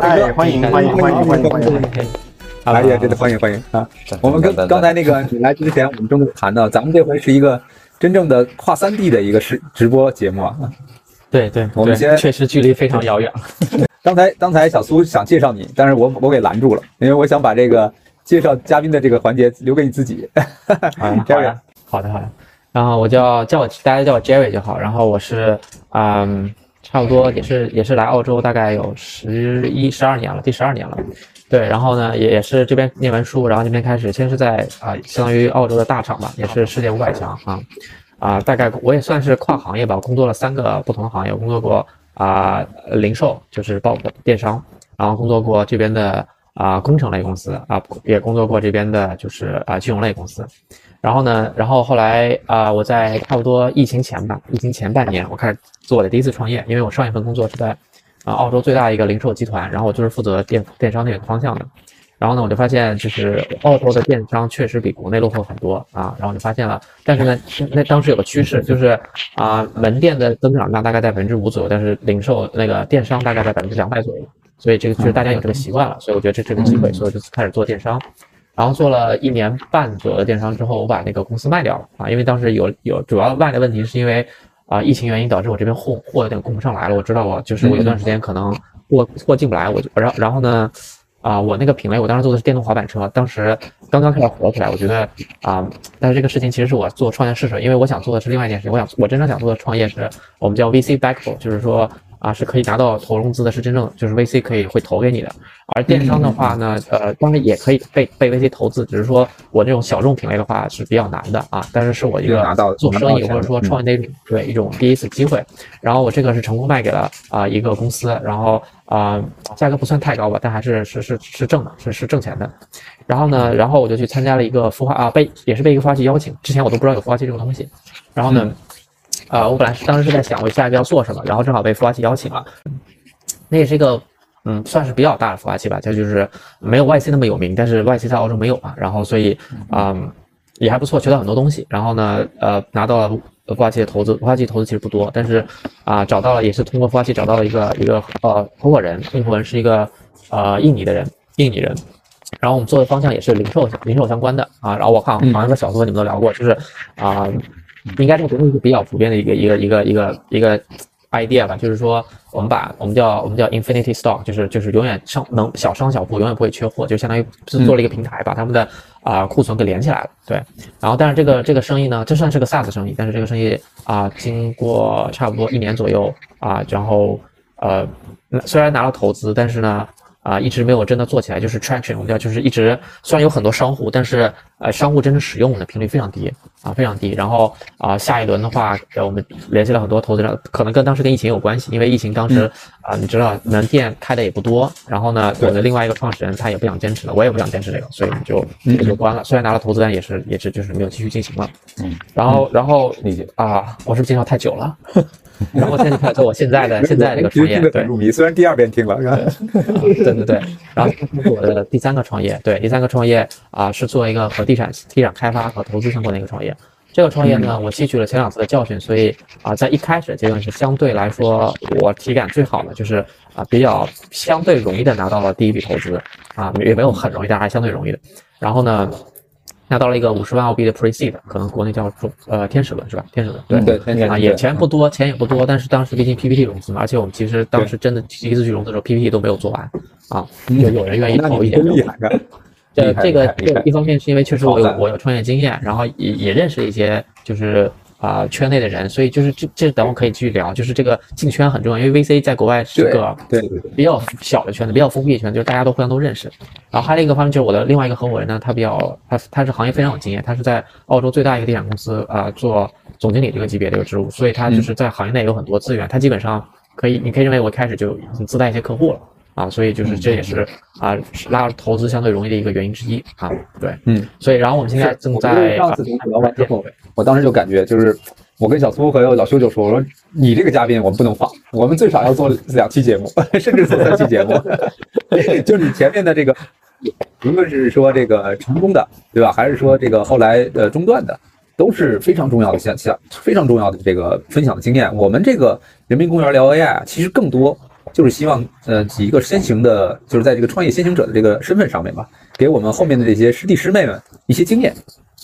哎，欢迎欢迎欢迎欢迎欢迎！哎呀，真的欢迎欢迎啊！我们刚刚才那个你来之前，我们正在谈到，咱们这回是一个真正的跨三 D 的一个直直播节目啊。对对，我们先确实距离非常遥远。刚才刚才小苏想介绍你，但是我我给拦住了，因为我想把这个介绍嘉宾的这个环节留给你自己。嗯，好的好的好的。然后我叫叫我大家叫我 Jerry 就好。然后我是嗯，差不多也是也是来澳洲大概有十一十二年了，第十二年了。对，然后呢也也是这边念完书，然后这边开始先是在啊，相当于澳洲的大厂吧，也是世界五百强啊啊，大概我也算是跨行业吧，工作了三个不同的行业，工作过啊零售就是包括电商，然后工作过这边的啊工程类公司啊，也工作过这边的就是啊金融类公司。然后呢，然后后来啊，我在差不多疫情前吧，疫情前半年，我开始做我的第一次创业，因为我上一份工作是在啊澳洲最大的一个零售集团，然后我就是负责电电商那个方向的。然后呢，我就发现就是澳洲的电商确实比国内落后很多啊。然后就发现了，但是呢，那当时有个趋势就是啊，门店的增长量大概在百分之五左右，但是零售那个电商大概在百分之两百左右。所以这个就是大家有这个习惯了，所以我觉得这是个机会，所以我就开始做电商。然后做了一年半左右的电商之后，我把那个公司卖掉了啊，因为当时有有主要卖的问题是因为啊疫情原因导致我这边货货有点供不上来了。我知道我就是我有段时间可能货货进不来，我就然然后呢啊我那个品类我当时做的是电动滑板车，当时刚刚开始火起来，我觉得啊但是这个事情其实是我做创业试水，因为我想做的是另外一件事情，我想我真正想做的创业是我们叫 VC backable，就是说。啊，是可以拿到投融资的，是真正就是 VC 可以会投给你的。而电商的话呢，呃，当然也可以被被 VC 投资，只是说我这种小众品类的话是比较难的啊。但是是我一个做生意或者说创业那种对一种第一次机会。然后我这个是成功卖给了啊一个公司，然后啊价格不算太高吧，但还是是是是挣的，是是挣钱的。然后呢，然后我就去参加了一个孵化啊，被也是被一个孵化器邀请，之前我都不知道有孵化器这种东西。然后呢。啊，我本来是当时是在想我下一步要做什么，然后正好被孵化器邀请了。那也是一个，嗯，算是比较大的孵化器吧，它就是没有 YC 那么有名，但是 YC 在澳洲没有嘛，然后所以，嗯，也还不错，学到很多东西。然后呢，呃，拿到了孵化器的投资，孵化器投资其实不多，但是啊，找到了也是通过孵化器找到了一个一个呃合伙人，合伙人是一个呃印尼的人，印尼人。然后我们做的方向也是零售零售相关的啊。然后我看好像和小苏和你们都聊过，就是啊。应该这个东西是比较普遍的一个一个一个一个一个 idea 吧，就是说我们把我们叫我们叫 infinity stock，就是就是永远商能小商小铺永远不会缺货，就相当于是做了一个平台，把他们的啊库存给连起来了。对，然后但是这个这个生意呢，这算是个 SaaS 生意，但是这个生意啊，经过差不多一年左右啊，然后呃虽然拿了投资，但是呢。啊，一直没有真的做起来，就是 traction，我们叫就是一直虽然有很多商户，但是呃，商户真正使用的频率非常低啊，非常低。然后啊，下一轮的话，我们联系了很多投资者，可能跟当时跟疫情有关系，因为疫情当时啊，你知道门店开的也不多。然后呢，我的另外一个创始人他也不想坚持了，我也不想坚持这个，所以就也就关了。虽然拿了投资，但也是也是就是没有继续进行了。嗯，然后然后你啊，我是不是介绍太久了？然后现在开始做我现在的现在这个创业，对，入迷。虽然第二遍听了，对对对。然后这是我的第三个创业，对，第三个创业啊是做一个和地产地产开发和投资相关的一个创业。这个创业呢，我吸取了前两次的教训，所以啊，在一开始阶段是相对来说我体感最好的，就是啊比较相对容易的拿到了第一笔投资啊，也没有很容易，但还相对容易的。然后呢？拿到了一个五十万澳币的 pre seed，可能国内叫中呃天使轮是吧？天使轮对对啊，也钱不多，钱也不多，但是当时毕竟 PPT 融资嘛，而且我们其实当时真的第一次去融资的时候，PPT 都没有做完啊，就有人愿意投一点。厉害这这个这个一方面是因为确实我有我有创业经验，然后也也认识一些就是。啊，圈内的人，所以就是这这等会可以继续聊，就是这个进圈很重要，因为 VC 在国外是个对比较小的圈子，比较封闭的圈子，就是大家都互相都认识。然后还有一个方面就是我的另外一个合伙人呢，他比较他他是行业非常有经验，他是在澳洲最大一个地产公司啊做总经理这个级别的一个职务，所以他就是在行业内有很多资源，他基本上可以，你可以认为我开始就已经自带一些客户了。啊，所以就是这也是啊拉投资相对容易的一个原因之一啊。对，嗯，所以然后我们现在正在上次聊完之后，我当时就感觉就是我跟小苏和老修就说，我说你这个嘉宾我们不能放，我们最少要做两期节目，甚至做三期节目。就是你前面的这个，无论是说这个成功的，对吧？还是说这个后来呃中断的，都是非常重要的像像非常重要的这个分享的经验。我们这个人民公园聊 AI 啊，其实更多。就是希望呃以一个先行的，就是在这个创业先行者的这个身份上面吧，给我们后面的这些师弟师妹们一些经验。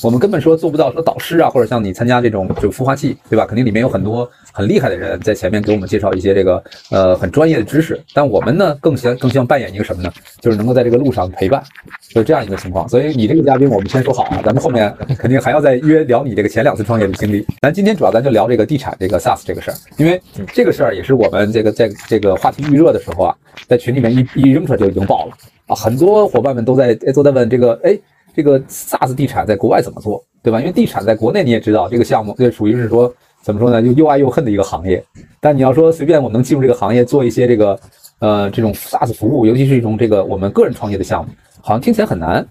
我们根本说做不到说导师啊，或者像你参加这种就孵化器，对吧？肯定里面有很多很厉害的人在前面给我们介绍一些这个呃很专业的知识。但我们呢，更希更希望扮演一个什么呢？就是能够在这个路上陪伴，就是这样一个情况。所以你这个嘉宾，我们先说好啊，咱们后面肯定还要再约聊你这个前两次创业的经历。咱今天主要咱就聊这个地产这个 SaaS 这个事儿，因为这个事儿也是我们这个在这个话题预热的时候啊，在群里面一一扔出来就已经爆了啊，很多伙伴们都在都在问这个哎。这个 SaaS 地产在国外怎么做，对吧？因为地产在国内你也知道，这个项目这属于是说怎么说呢，又又爱又恨的一个行业。但你要说随便我能进入这个行业做一些这个呃这种 SaaS 服务，尤其是一种这个我们个人创业的项目，好像听起来很难。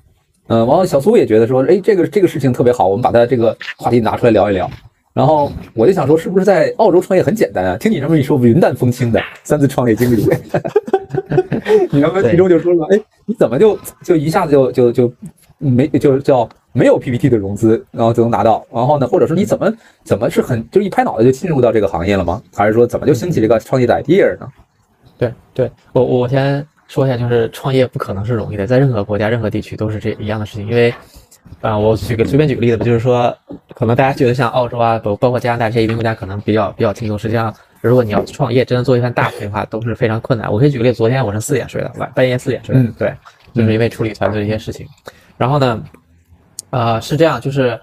嗯，完了小苏也觉得说，哎，这个这个事情特别好，我们把它这个话题拿出来聊一聊。然后我就想说，是不是在澳洲创业很简单啊？听你这么一说，云淡风轻的三次创业经历，你刚刚其中就说了，哎，你怎么就就一下子就就就。没就是叫没有 PPT 的融资，然后就能拿到。然后呢，或者说你怎么怎么是很就一拍脑袋就进入到这个行业了吗？还是说怎么就兴起这个创业的 idea 呢？对对，我我先说一下，就是创业不可能是容易的，在任何国家、任何地区都是这一样的事情。因为啊，我举个随便举个例子吧，就是说，可能大家觉得像澳洲啊，包包括加拿大这些移民国家可能比较比较轻松。实际上，如果你要创业，真的做一番大生意的话，都是非常困难。我可以举个例子，昨天我是四点睡的，晚半夜四点睡的，对，就是因为处理团队的一些事情。然后呢，呃，是这样，就是，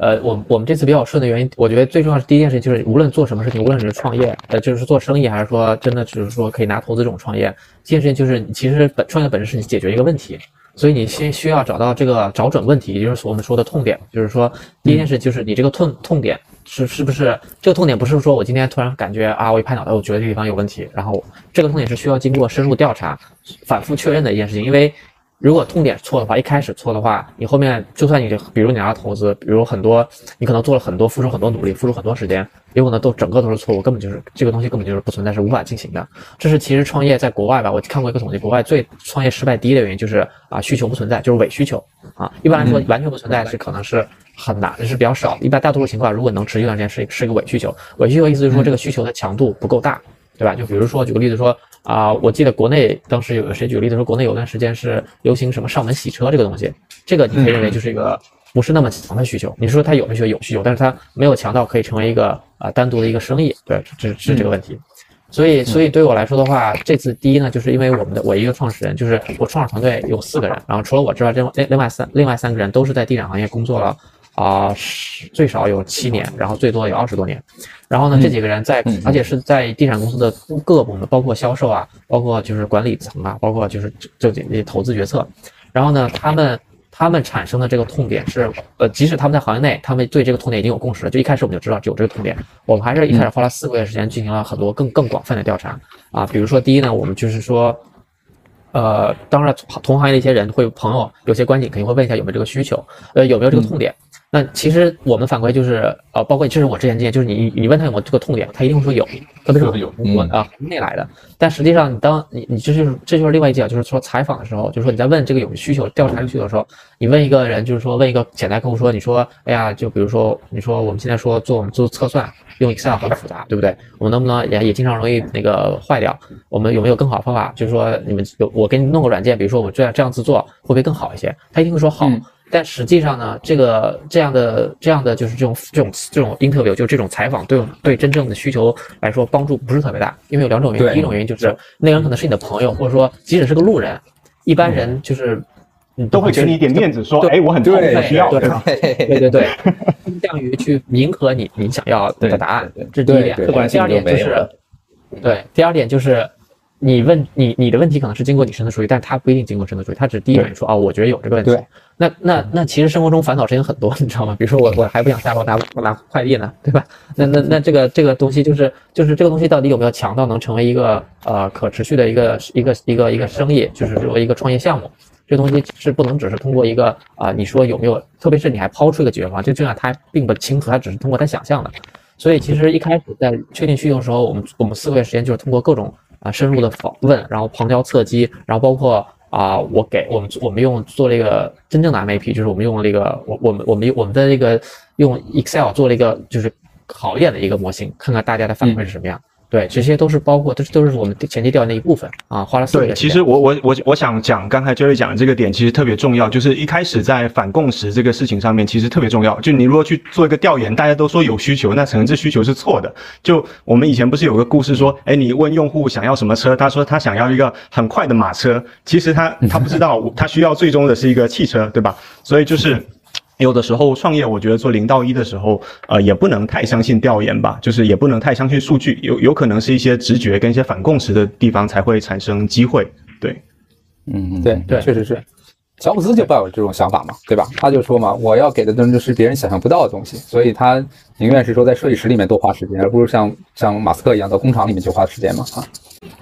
呃，我我们这次比较顺的原因，我觉得最重要是第一件事情就是，无论做什么事情，无论是创业，呃，就是做生意，还是说真的只是说可以拿投资这种创业，这件事情就是，其实本创业本质是你解决一个问题，所以你先需要找到这个找准问题，也就是我们说的痛点，就是说第一件事就是你这个痛痛点是是不是这个痛点不是说我今天突然感觉啊，我一拍脑袋，我觉得这地方有问题，然后这个痛点是需要经过深入调查、反复确认的一件事情，因为。如果痛点错的话，一开始错的话，你后面就算你比如你要投资，比如很多你可能做了很多，付出很多努力，付出很多时间，有可能都整个都是错误，根本就是这个东西根本就是不存在，是无法进行的。这是其实创业在国外吧，我看过一个统计，国外最创业失败第一的原因就是啊需求不存在，就是伪需求啊。一般来说完全不存在是可能是很难，是比较少。一般大多数情况，如果能持续一段时间，是是一个伪需求。伪需求意思就是说这个需求的强度不够大，对吧？就比如说举个例子说。啊，我记得国内当时有谁举例子说，国内有段时间是流行什么上门洗车这个东西，这个你可以认为就是一个不是那么强的需求。你说它有没有有需求，但是它没有强到可以成为一个啊单独的一个生意，对，这是这个问题。所以，所以对我来说的话，这次第一呢，就是因为我们的我一个创始人，就是我创始团队有四个人，然后除了我之外，另另另外三另外三个人都是在地产行业工作了。啊，最少有七年，然后最多有二十多年。然后呢，这几个人在，而且是在地产公司的各个部门，包括销售啊，包括就是管理层啊，包括就是这些投资决策。然后呢，他们他们产生的这个痛点是，呃，即使他们在行业内，他们对这个痛点已经有共识了。就一开始我们就知道有这个痛点，我们还是一开始花了四个月时间进行了很多更更广泛的调查啊。比如说，第一呢，我们就是说，呃，当然同行业的一些人会朋友有些关系，肯定会问一下有没有这个需求，呃，有没有这个痛点。那其实我们反馈就是，呃，包括这是我之前经验，就是你你问他有没有这个痛点，他一定会说有，特别是我啊内来的。但实际上，你当你你这就是这就是另外一点，就是说采访的时候，就是说你在问这个有需求调查需求的时候，你问一个人，就是说问一个潜在客户说，你说，哎呀，就比如说你说我们现在说做我们做测算用 Excel 很复杂，对不对？我们能不能也也经常容易那个坏掉？我们有没有更好的方法？就是说你们有我给你弄个软件，比如说我这样这样子做会不会更好一些？他一定会说好。但实际上呢，这个这样的这样的就是这种这种这种 interview 就这种采访，对对真正的需求来说帮助不是特别大，因为有两种原因。第一种原因就是那个人可能是你的朋友，或者说即使是个路人，一般人就是你都会给你一点面子，说哎我很重需要，对对对对，倾向于去迎合你你想要的答案，这是第一点。第二点就是对，第二点就是。你问你你的问题可能是经过你深思熟虑，但他不一定经过深思熟虑，他只第一反应说啊，我觉得有这个问题。那那那其实生活中烦恼事情很多，你知道吗？比如说我我还不想下楼拿拿快递呢，对吧？那那那这个这个东西就是就是这个东西到底有没有强到能成为一个呃可持续的一个一个一个一个生意，就是作为一个创业项目，这东西是不能只是通过一个啊你说有没有，特别是你还抛出一个解决方案，就这样他并不清楚，他只是通过他想象的。所以其实一开始在确定需求的时候，我们我们四个月时间就是通过各种。啊，深入的访问，然后旁敲侧击，然后包括啊，我给我们我们用做了一个真正的 MVP，就是我们用了一个我我们我们我们的这个用 Excel 做了一个就是好一点的一个模型，看看大家的反馈是什么样。对，这些都是包括，这都是我们前期调研的一部分啊，花了四个月。对，其实我我我我想讲，刚才 Jerry 讲的这个点其实特别重要，就是一开始在反共识这个事情上面，其实特别重要。就你如果去做一个调研，大家都说有需求，那可能这需求是错的。就我们以前不是有个故事说，哎，你问用户想要什么车，他说他想要一个很快的马车，其实他他不知道，他需要最终的是一个汽车，对吧？所以就是。有的时候创业，我觉得做零到一的时候，呃，也不能太相信调研吧，就是也不能太相信数据，有有可能是一些直觉跟一些反共识的地方才会产生机会。对，嗯，对对，确实是。乔布斯就抱有这种想法嘛，对吧？他就说嘛，我要给的东西是别人想象不到的东西，所以他宁愿是说在设计师里面多花时间，而不是像像马斯克一样到工厂里面去花时间嘛，啊。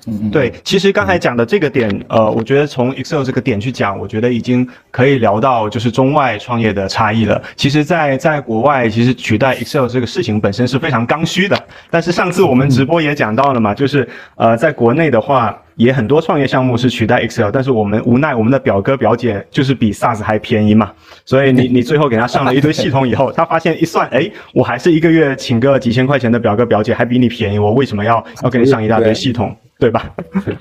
嗯，对，其实刚才讲的这个点，呃，我觉得从 Excel 这个点去讲，我觉得已经可以聊到就是中外创业的差异了。其实，在在国外，其实取代 Excel 这个事情本身是非常刚需的。但是上次我们直播也讲到了嘛，就是呃，在国内的话，也很多创业项目是取代 Excel，但是我们无奈我们的表哥表姐就是比 SaaS 还便宜嘛，所以你 你最后给他上了一堆系统以后，他发现一算，哎，我还是一个月请个几千块钱的表哥表姐还比你便宜，我为什么要 要给你上一大堆系统？对吧？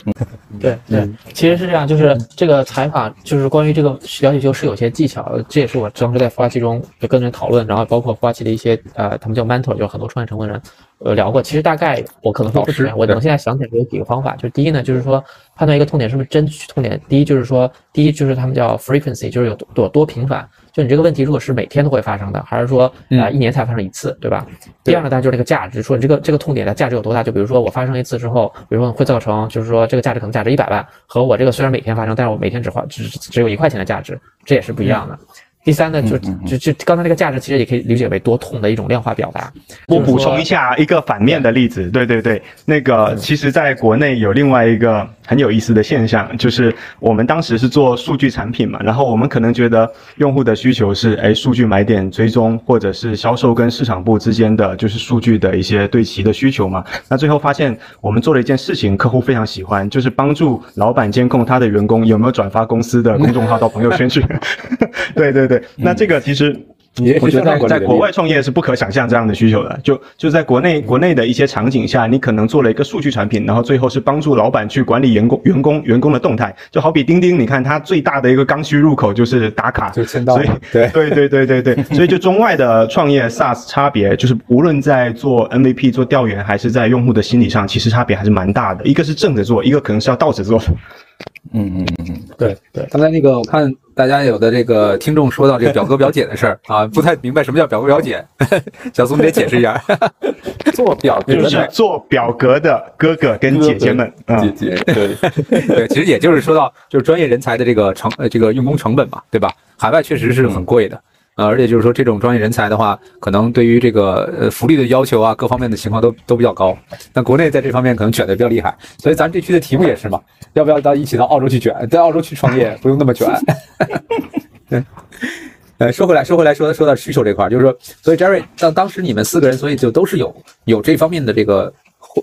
对对，其实是这样，就是这个采访，就是关于这个了解就是有些技巧，这也是我当时在孵化器中就跟人讨论，然后包括孵化器的一些呃，他们叫 mentor，就很多创业成功人呃聊过。其实大概我可能会不全，我能现在想起来有几个方法，就是第一呢，就是说判断一个痛点是不是真痛点。第一就是说，第一就是他们叫 frequency，就是有多多频繁。就你这个问题，如果是每天都会发生的，还是说啊一年才发生一次，对吧？第二呢，当然就是那个价值，说你这个这个痛点的价值有多大？就比如说我发生一次之后，比如说会造成，就是说这个价值可能价值一百万，和我这个虽然每天发生，但是我每天只花只只有一块钱的价值，这也是不一样的。第三呢，就就就刚才那个价值，其实也可以理解为多痛的一种量化表达。我补充一下一个反面的例子，对对对，那个其实在国内有另外一个很有意思的现象，就是我们当时是做数据产品嘛，然后我们可能觉得用户的需求是，哎，数据买点追踪，或者是销售跟市场部之间的就是数据的一些对齐的需求嘛。那最后发现我们做了一件事情，客户非常喜欢，就是帮助老板监控他的员工有没有转发公司的公众号到朋友圈去。对对。对，那这个其实，我觉得在国外创业是不可想象这样的需求的。就就在国内国内的一些场景下，你可能做了一个数据产品，然后最后是帮助老板去管理员工员工员工的动态。就好比钉钉，你看它最大的一个刚需入口就是打卡，就签到。所以对对对对对对，所以就中外的创业 SaaS 差别，就是无论在做 MVP 做调研，还是在用户的心理上，其实差别还是蛮大的。一个是正着做，一个可能是要倒着做。嗯嗯嗯嗯，对对。刚才那个我看。大家有的这个听众说到这个表哥表姐的事儿啊，不太明白什么叫表哥表姐，小苏你得解释一下。做表格就是做表格的哥哥跟姐姐们，姐姐对 对，其实也就是说到就是专业人才的这个成呃这个用工成本嘛，对吧？海外确实是很贵的。呃，而且就是说，这种专业人才的话，可能对于这个呃福利的要求啊，各方面的情况都都比较高。但国内在这方面可能卷的比较厉害，所以咱这期的题目也是嘛，要不要到一起到澳洲去卷，在澳洲去创业，不用那么卷。对，呃，说回来，说回来，说说到需求这块，就是说，所以 Jerry，当当时你们四个人，所以就都是有有这方面的这个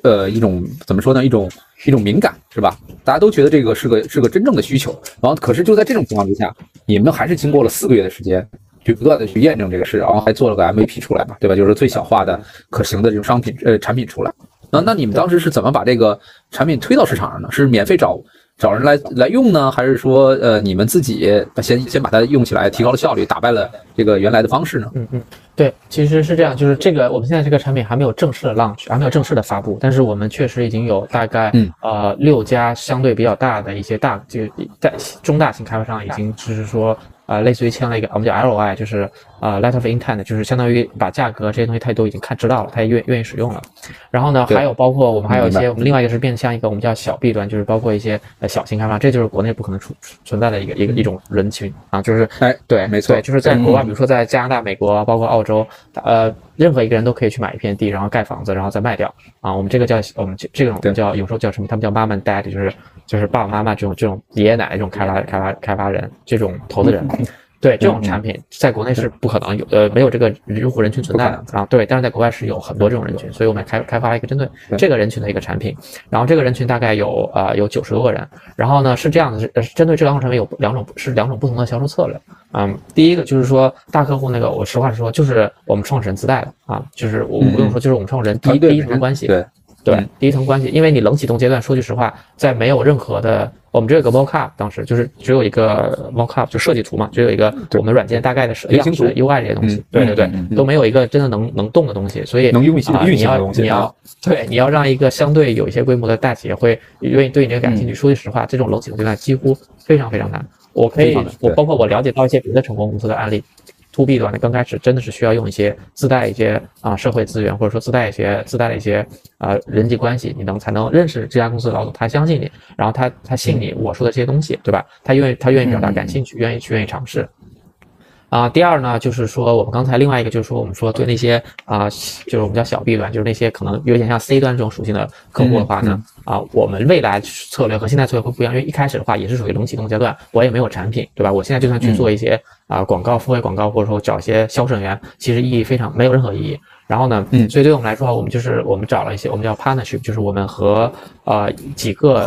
呃一种怎么说呢，一种一种敏感是吧？大家都觉得这个是个是个真正的需求，然后可是就在这种情况之下，你们还是经过了四个月的时间。去不断的去验证这个事，然后还做了个 MVP 出来嘛，对吧？就是最小化的可行的这种商品呃产品出来。那那你们当时是怎么把这个产品推到市场上呢？是免费找找人来来用呢，还是说呃你们自己先先把它用起来，提高了效率，打败了这个原来的方式呢？嗯嗯，对，其实是这样，就是这个我们现在这个产品还没有正式的 launch，还没有正式的发布，但是我们确实已经有大概呃六家相对比较大的一些大就在中大型开发商已经就是说。啊，类似于签了一个，我们叫 LOI，就是啊，Letter of Intent，就是相当于把价格这些东西他都已经看知道了，他也愿愿意使用了。然后呢，还有包括我们还有一些，我们另外一个是变相一个我们叫小 B 端，就是包括一些呃小型开发，这就是国内不可能存存在的一个一个一种人群啊，就是哎，对，没错，对，就是在国外，比如说在加拿大、美国，包括澳洲，呃，任何一个人都可以去买一片地，然后盖房子，然后再卖掉啊。我们这个叫我们这这种叫有时候叫什么？他们叫 Mom and Dad，就是就是爸爸妈妈这种这种爷爷奶奶这种开发开发开发人这种投资人。对这种产品，在国内是不可能有，呃，没有这个用户人群存在的啊。对，但是在国外是有很多这种人群，所以我们开开发了一个针对这个人群的一个产品。然后这个人群大概有呃有九十多个人。然后呢是这样的，是针对这两种产品有两种是两种不同的销售策略。嗯，第一个就是说大客户那个，我实话实说，就是我们创始人自带的啊，就是我不用说，就是我们创始人第一第一层关系。对。对，嗯第一层关系，因为你冷启动阶段，说句实话，在没有任何的，我们只有一个 mockup，当时就是只有一个 mockup，就设计图嘛，只有一个对我们软件大概的设原型图样式 UI 这些东西嗯，对对对都没有一个真的能能动的东西，所以能运行啊你要运行的东西你要啊对你要让一个相对有一些规模的大企业会愿意对你这个感兴嗯。趣，说句实话，这种冷启动阶段几乎非常非常难。我可以我包括我了解到一些别的成功公司的案例。To B 端的刚开始真的是需要用一些自带一些啊、社会资源，或者说自带一些自带的一些啊、人际关系，你能才能认识这家公司的老总，他相信你，然后他他信你我说的这些东西，对吧？他愿意他愿意表达感兴趣，愿意去愿意尝试。啊，第二呢，就是说我们刚才另外一个就是说，我们说对那些啊、就是我们叫小 B 端，就是那些可能有点像 C 端这种属性的客户的话呢，啊，我们未来策略和现在策略会不一样，因为一开始的话也是属于冷启动阶段，我也没有产品，对吧？我现在就算去做一些啊、广告、付费广告，或者说找一些销售人员，其实意义非常没有任何意义。然后呢，嗯。所以对我们来说，我们就是我们找了一些，我们叫 partnership，就是我们和呃几个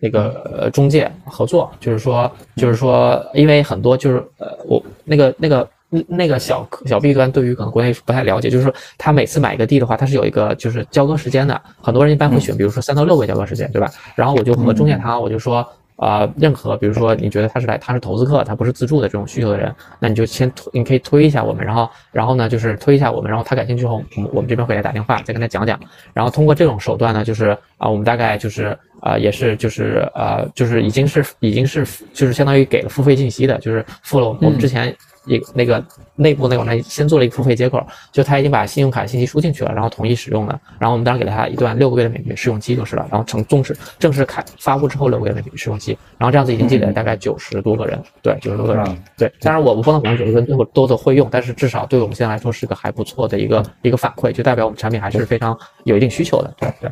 那个呃中介合作，就是说就是说，因为很多就是呃我那个那个。那个小小弊端对于可能国内不太了解，就是说他每次买一个地的话，他是有一个就是交割时间的，很多人一般会选，比如说三到六个交割时间，对吧？然后我就和中介谈，我就说，呃，任何比如说你觉得他是来他是投资客，他不是自助的这种需求的人，那你就先推，你可以推一下我们，然后然后呢就是推一下我们，然后他感兴趣后，我们这边会来打电话，再跟他讲讲，然后通过这种手段呢，就是啊、我们大概就是啊、也是就是呃就是已经是已经是就是相当于给了付费信息的，就是付了我们之前。一那个内部那个网站先做了一个付费接口，就他已经把信用卡信息输进去了，然后同意使用的，然后我们当时给了他一段六个月的免费试用期就是了，然后成正式正式开发布之后六个月免费试用期，然后这样子已经积累了大概九十多个人，对，九十多个人，嗯。对，当然我们不能保证九十个人最后都都会用，但是至少对我们现在来说是个还不错的一个一个反馈，就代表我们产品还是非常有一定需求的，对对。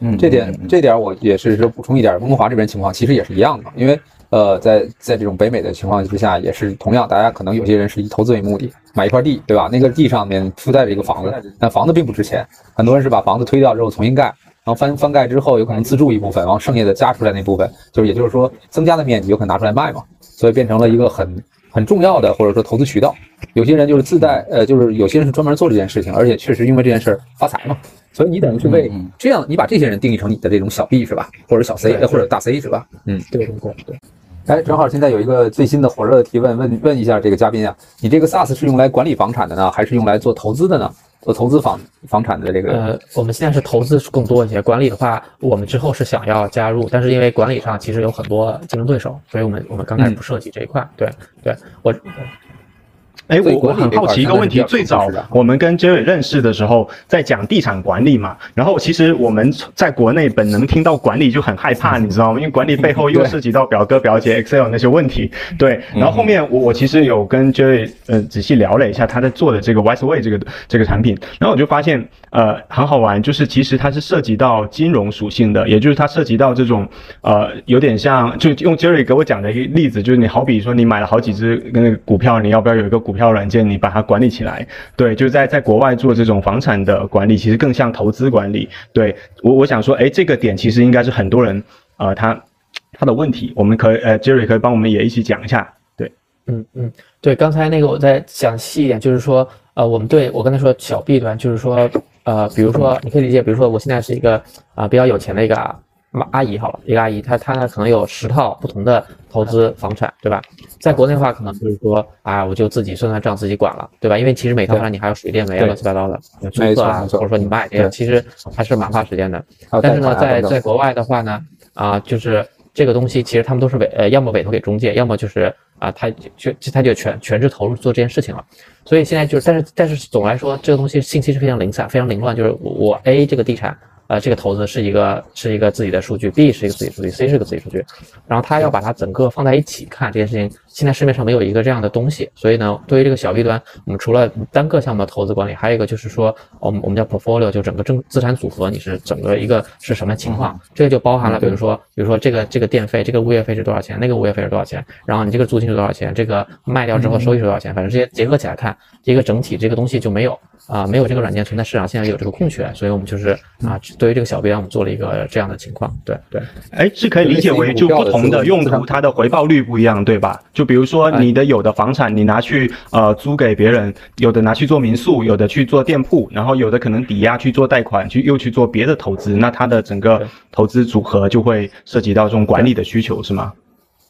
嗯这点这点我也是说补充一点，温哥华这边情况其实也是一样的，因为呃，在在这种北美的情况之下，也是同样，大家可能有些人是以投资为目的，买一块地，对吧？那个地上面附带着一个房子，但房子并不值钱，很多人是把房子推掉之后重新盖，然后翻翻盖之后有可能自住一部分，然后剩下的加出来那部分，就是也就是说增加的面积有可能拿出来卖嘛，所以变成了一个很很重要的或者说投资渠道。有些人就是自带，呃，就是有些人是专门做这件事情，而且确实因为这件事儿发财嘛。所以你等于是为嗯这样，你把这些人定义成你的这种小 B 是吧？或者小 C 或者大 C 是吧？嗯，对对对对。哎，正好现在有一个最新的火热的提问，问问一下这个嘉宾啊，你这个 SaaS 是用来管理房产的呢，还是用来做投资的呢？做投资房房产的这个，呃，我们现在是投资更多一些，管理的话，我们之后是想要加入，但是因为管理上其实有很多竞争对手，所以我们我们刚开始不涉及这一块。对对，我哎，我我很好奇一个问题，最早我们跟 Jerry 认识的时候，在讲地产管理嘛，然后其实我们在国内本能听到管理就很害怕，你知道吗？因为管理背后又涉及到表哥表姐 Excel 那些问题，对。然后后面我我其实有跟 Jerry 呃仔细聊了一下他在做的这个 Wiseway 这个这个产品，然后我就发现呃很好玩，就是其实它是涉及到金融属性的，也就是它涉及到这种呃有点像就用 Jerry 给我讲的一个例子，就是你好比说你买了好几只那个股票，你要不要有一个股票票软件，你把它管理起来？对，就在在国外做这种房产的管理，其实更像投资管理。对我我想说，哎，这个点其实应该是很多人呃他他的问题，我们可以呃 Jerry 可以帮我们也一起讲一下。对，嗯嗯，对，刚才那个我再讲细一点，就是说，呃，我们对我刚才说小弊端，就是说，呃，比如说你可以理解，比如说我现在是一个啊、比较有钱的一个妈阿姨好了，一个阿姨，她她呢可能有十套不同的投资房产，对吧？在国内的话，可能就是说，啊，我就自己算算账，自己管了，对吧？因为其实每套房产你还有水电煤啊乱七八糟的租没客啊，错没错或者说你卖这个，其实还是蛮花时间的。但是呢，在在国外的话呢，啊、就是这个东西其实他们都是委呃，要么委托给中介，要么就是啊、他就就他就全全职投入做这件事情了。所以现在就是，但是但是总来说，这个东西信息是非常零散、非常凌乱。就是我我 A 这个地产，呃，这个投资是一个是一个自己的数据，B 是一个自己数据，C 是个自己数据，然后他要把它整个放在一起看这件事情。现在市面上没有一个这样的东西，所以呢，对于这个小 B 端，我们除了单个项目的投资管理，还有一个就是说，我们我们叫 portfolio，就整个正资产组合，你是整个一个是什么情况？这个就包含了，比如说，比如说这个这个电费，这个物业费是多少钱，那个物业费是多少钱，然后你这个租金是多少钱，这个卖掉之后收益是多少钱，反正这些结合起来看，一个整体这个东西就没有啊、没有这个软件存在市场，现在有这个空缺，所以我们就是啊，对于这个小 B 端，我们做了一个这样的情况，对对。哎，是可以理解为就不同的用途，它的回报率不一样，对吧？就比如说你的有的房产你拿去呃租给别人，有的拿去做民宿，有的去做店铺，然后有的可能抵押去做贷款，去又去做别的投资，那它的整个投资组合就会涉及到这种管理的需求，是吗？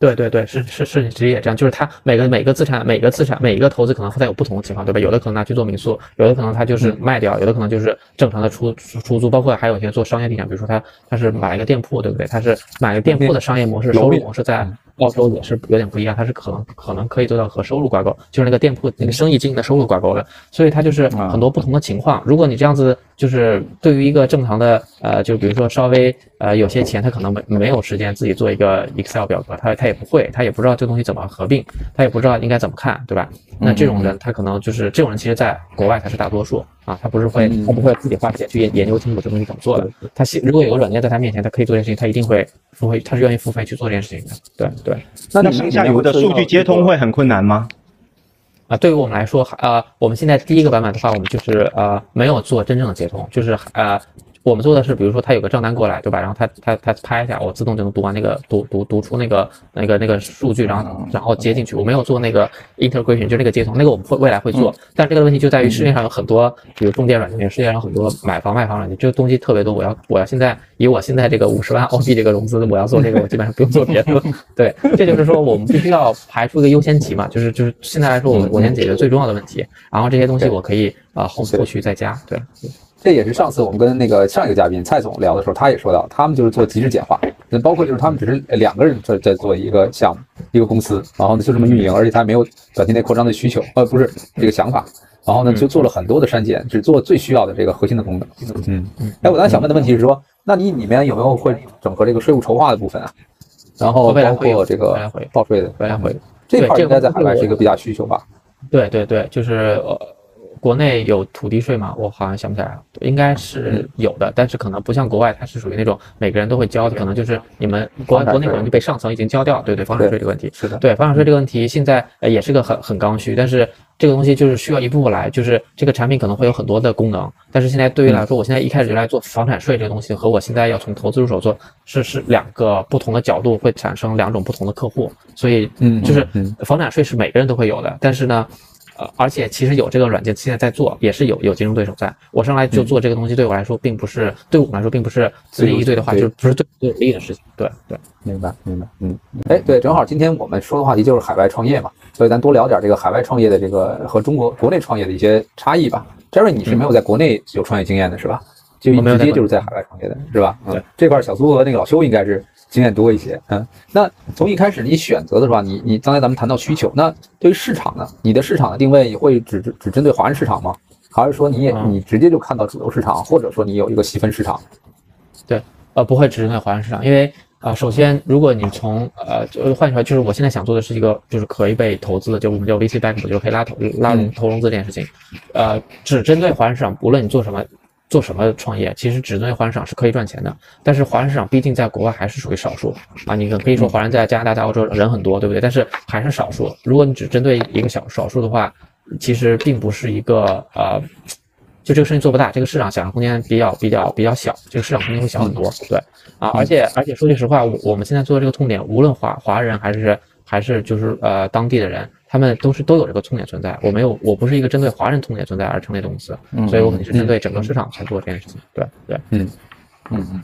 对对对，是是是，其实也这样，就是它每个每个资产每个资产每一个投资可能它有不同的情况，对吧？有的可能拿去做民宿，有的可能它就是卖掉，有的可能就是正常的出出出租，包括还有一些做商业地产，比如说他他是买一个店铺，对不对？他是买个店铺的商业模式收入模式在澳洲也是有点不一样，它是可能可能可以做到和收入挂钩，就是那个店铺那个生意经营的收入挂钩的，所以它就是很多不同的情况。如果你这样子就是对于一个正常的呃，就比如说稍微呃有些钱，他可能没没有时间自己做一个 Excel 表格，他他也不会，他也不知道这东西怎么合并，他也不知道应该怎么看，对吧？那这种人他可能就是这种人，其实在国外才是大多数啊，他不是会他不会自己花钱去研研究清楚这东西怎么做的，他希如果有个软件在他面前，他可以做这件事情，他一定会付费，他是愿意付费去做这件事情的，对对。那上下游的数据接通会很困难吗？啊，对于我们来说，呃，我们现在第一个版本的话，我们就是呃没有做真正的接通，就是呃我们做的是，比如说他有个账单过来，对吧？然后他他他拍一下，我自动就能读完那个读读读出那个那个那个数据，然后然后接进去。我没有做那个 integration，就那个接通，那个我们会未来会做。但这个问题就在于市面上有很多，比如中介软件，世界上很多买房卖房软件，这个东西特别多。我要我要现在以我现在这个五十万澳币这个融资，我要做这个，我基本上不用做别的。对，这就是说我们必须要排出一个优先级嘛，就是就是现在来说，我我先解决最重要的问题，然后这些东西我可以啊后后续再加。对。这也是上次我们跟那个上一个嘉宾蔡总聊的时候，他也说到，他们就是做极致简化，那包括就是他们只是两个人在在做一个项目，一个公司，然后呢就这么运营，而且他没有短期内扩张的需求，呃，不是这个想法，然后呢就做了很多的删减，只做最需要的这个核心的功能。嗯嗯。哎，我当时想问的问题是说，那你里面有没有会整合这个税务筹划的部分啊？然后包括这个报税的，未来会。这块应该在海外是一个比较需求吧？对对对，就是呃。国内有土地税吗？我好像想不起来了，应该是有的，但是可能不像国外，它是属于那种每个人都会交的，可能就是你们国国内可能就被上层已经交掉。对对，房产税这个问题是的，对房产税这个问题现在也是个很很刚需，但是这个东西就是需要一步步来，就是这个产品可能会有很多的功能，但是现在对于来说，我现在一开始就来做房产税这个东西，和我现在要从投资入手做，是是两个不同的角度，会产生两种不同的客户，所以嗯，就是房产税是每个人都会有的，但是呢。呃，而且其实有这个软件现在在做，也是有有竞争对手在。我上来就做这个东西，对我来说并不是，对我们来说并不是自力一对的话，就不是对对有利的事情。对对，明白明白。嗯，哎，对，正好今天我们说的话题就是海外创业嘛，所以咱多聊点这个海外创业的这个和中国国内创业的一些差异吧。Jerry，你是没有在国内有创业经验的是吧？就直接就是在海外创业的是吧？嗯，这块小苏和那个老邱应该是。经验多一些，嗯，那从一开始你选择的是吧？你你刚才咱们谈到需求，那对于市场呢？你的市场的定位会只只针对华人市场吗？还是说你也你直接就看到主流市场，或者说你有一个细分市场？对，呃，不会只针对华人市场，因为啊，首先如果你从呃，就换句话就是我现在想做的是一个就是可以被投资的，就我们叫 VC back，就是可以拉投拉融投融资这件事情，呃，只针对华人市场，无论你做什么。做什么创业，其实只针对华人市场是可以赚钱的，但是华人市场毕竟在国外还是属于少数啊。你可以说华人在加拿大、在澳洲人很多，对不对？但是还是少数。如果你只针对一个小少数的话，其实并不是一个呃，就这个生意做不大，这个市场想象空间比较比较比较小，这个市场空间会小很多。对啊，而且而且说句实话，我我们现在做的这个痛点，无论华华人还是还是就是呃当地的人。他们都是都有这个痛点存在，我没有，我不是一个针对华人痛点存在而成立的公司，所以我肯定是针对整个市场才做这件事情。对对，嗯嗯嗯，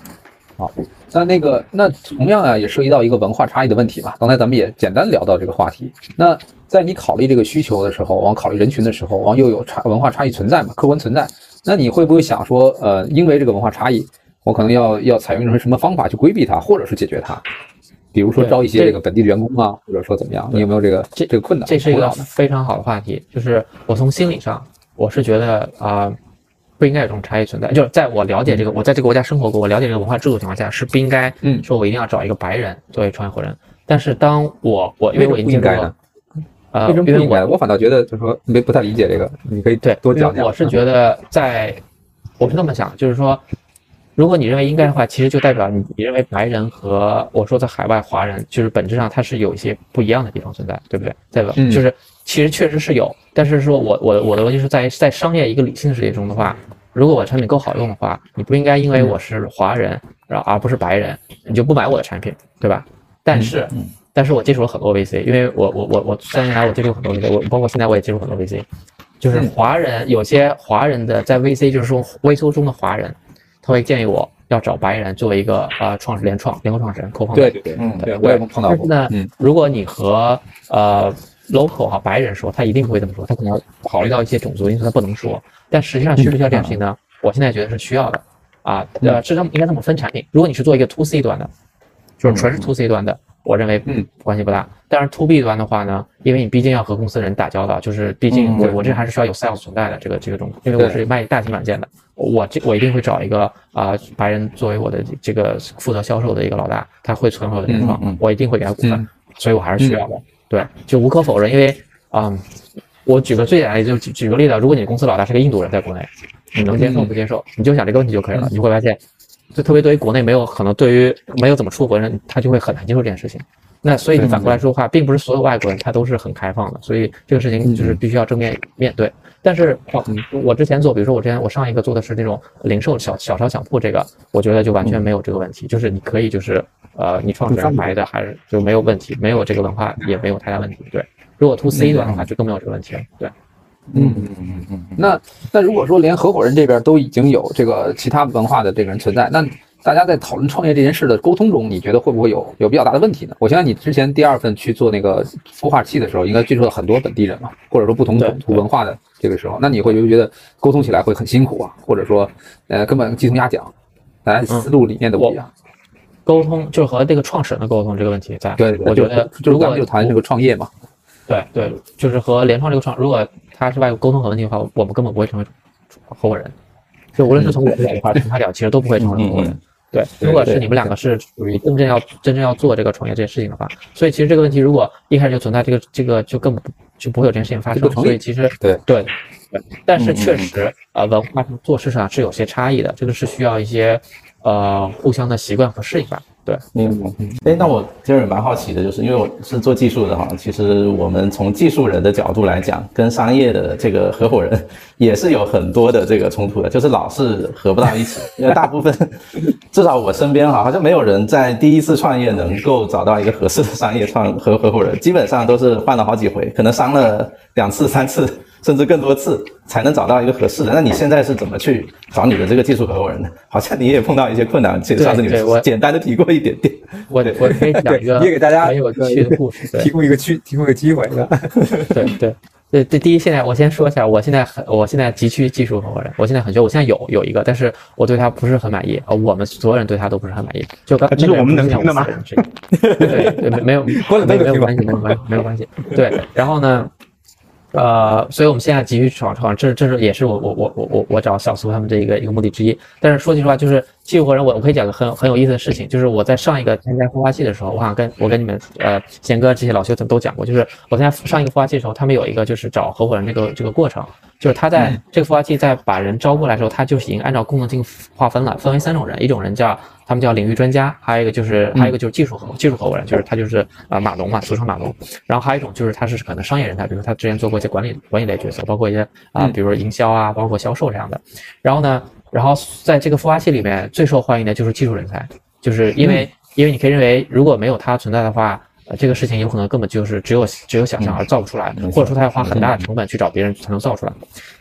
好，那那个那同样啊，也涉及到一个文化差异的问题嘛。刚才咱们也简单聊到这个话题。那在你考虑这个需求的时候，往考虑人群的时候，往又有差文化差异存在嘛，客观存在。那你会不会想说，呃，因为这个文化差异，我可能要要采用一种什么方法去规避它，或者是解决它？比如说招一些这个本地的员工啊，或者说怎么样？你有没有这个这这个困难？这是一个非常好的话题。就是我从心理上，我是觉得啊，不应该有这种差异存在。就是在我了解这个，我在这个国家生活过，我了解这个文化制度情况下，是不应该嗯说我一定要找一个白人作为创业伙人。但是当我我因为我已经进入了，呃，为什么不应该？我反倒觉得就是说没不太理解这个，你可以对多讲讲。我是觉得在，我是这么想，就是说。如果你认为应该的话，其实就代表你你认为白人和我说在海外华人，就是本质上它是有一些不一样的地方存在，对不对？对吧？就是其实确实是有，但是说我我我的逻辑是在在商业一个理性世界中的话，如果我产品够好用的话，你不应该因为我是华人，然后而不是白人，你就不买我的产品，对吧？但是但是我接触了很多 VC，因为我我我我三年来我接触很多 VC，我包括现在我也接触很多 VC，就是华人有些华人的在 VC 就是说 VC 中的华人，他会建议我要找白人作为一个呃创始联创联合创始人 co 对对对，嗯对我也碰到过。但是呢，嗯如果你和呃 local 哈白人说，他一定不会这么说，他可能要考虑到一些种族因素，他不能说。但实际上需不需要这样事情呢？我现在觉得是需要的啊。呃，是这么应该这么分产品。如果你是做一个 to C 端的，就是纯是 to C 端的，我认为嗯关系不大。但是 to B 端的话呢，因为你毕竟要和公司人打交道，就是毕竟嗯我我这还是需要有 sales 存在的这个这个东西，因为我是卖大型软件的，我这我一定会找一个啊、白人作为我的这个负责销售的一个老大，他会存我的联创，我一定会给他股份，嗯所以我还是需要的。对，就无可否认，因为嗯，我举个最简单的就举举个例子，如果你公司老大是个印度人，在国内，你能接受不接受？你就想这个问题就可以了，你会发现，就特别对于国内没有可能对于没有怎么出国的人，他就会很难接受这件事情。那所以你反过来说的话，并不是所有外国人他都是很开放的，所以这个事情就是必须要正面面对。但是，哦我之前做，比如说我之前我上一个做的是那种零售小小商小铺，这个我觉得就完全没有这个问题，就是你可以就是呃，你创始人来的还是就没有问题，没有这个文化也没有太大问题。对，如果 to C 端的话就更没有这个问题了。对，嗯嗯嗯嗯，那那如果说连合伙人这边都已经有这个其他文化的这个人存在，那大家在讨论创业这件事的沟通中，你觉得会不会有有比较大的问题呢？我相信你之前第二份去做那个孵化器的时候，应该接触了很多本地人嘛，或者说不同对种族文化的这个时候，那你会不会觉得沟通起来会很辛苦啊？或者说，呃，根本鸡同鸭讲，大家思路理念都不一样。沟通就是和这个创始人的沟通这个问题在。对，我觉得就如果们就谈这个创业嘛，对对，就是和联创这个创，如果他是外部沟通有问题的话，我们根本不会成为合伙人。就无论是从我这角度还是从他角，其实都不会成为合伙人。对，如果是你们两个是属于真正要真正要做这个创业这件事情的话，所以其实这个问题如果一开始就存在，这个这个就根本不就不会有这件事情发生所以其实对对对，但是确实呃文化上做事上是有些差异的，这个是需要一些呃互相的习惯和适应吧。对，明白。哎，那我其实也蛮好奇的，就是因为我是做技术的哈，其实我们从技术人的角度来讲，跟商业的这个合伙人也是有很多的这个冲突的，就是老是合不到一起。因为大部分，至少我身边哈，好像没有人在第一次创业能够找到一个合适的商业创合合伙人，基本上都是换了好几回，可能伤了两次、三次，甚至更多次才能找到一个合适的。那你现在是怎么去找你的这个技术合伙人呢？好像你也碰到一些困难，其实上次你对我简单的提过一点点。我我可以讲一个也给大家很有趣的故事。提供一个机提供一个机会，对 对对对，第一，现在我先说一下，我现在很，我现在急需技术合伙人，我现在很缺，我现在有有一个，但是我对他不是很满意，呃，我们所有人对他都不是很满意。就刚这是我们能听的吗？对对，没 没有没有关系，没有关系，没有关系。对，然后呢？呃，所以我们现在急于闯闯，这这是也是我我我我我我找小苏他们这一个一个目的之一。但是说句实话，就是技术合伙人，我我可以讲个很很有意思的事情，就是我在上一个参加孵化器的时候，我好像跟我跟你们呃贤哥这些老兄都讲过，就是我在上一个孵化器的时候，他们有一个就是找合伙人这个这个过程，就是他在这个孵化器在把人招过来的时候，他就已经按照功能性划分了，分为三种人，一种人叫他们叫领域专家，还有一个就是还有一个就是技术合技术合伙人，就是他就是呃码农嘛，俗称码农。然后还有一种就是他是可能商业人才，比如他之前做过一些管理管理类角色，包括一些啊，比如说营销啊，包括销售这样的。然后呢，然后在这个孵化器里面最受欢迎的就是技术人才，就是因为因为你可以认为如果没有他存在的话。呃，这个事情有可能根本就是只有只有想象而造不出来，或者说他要花很大的成本去找别人才能造出来。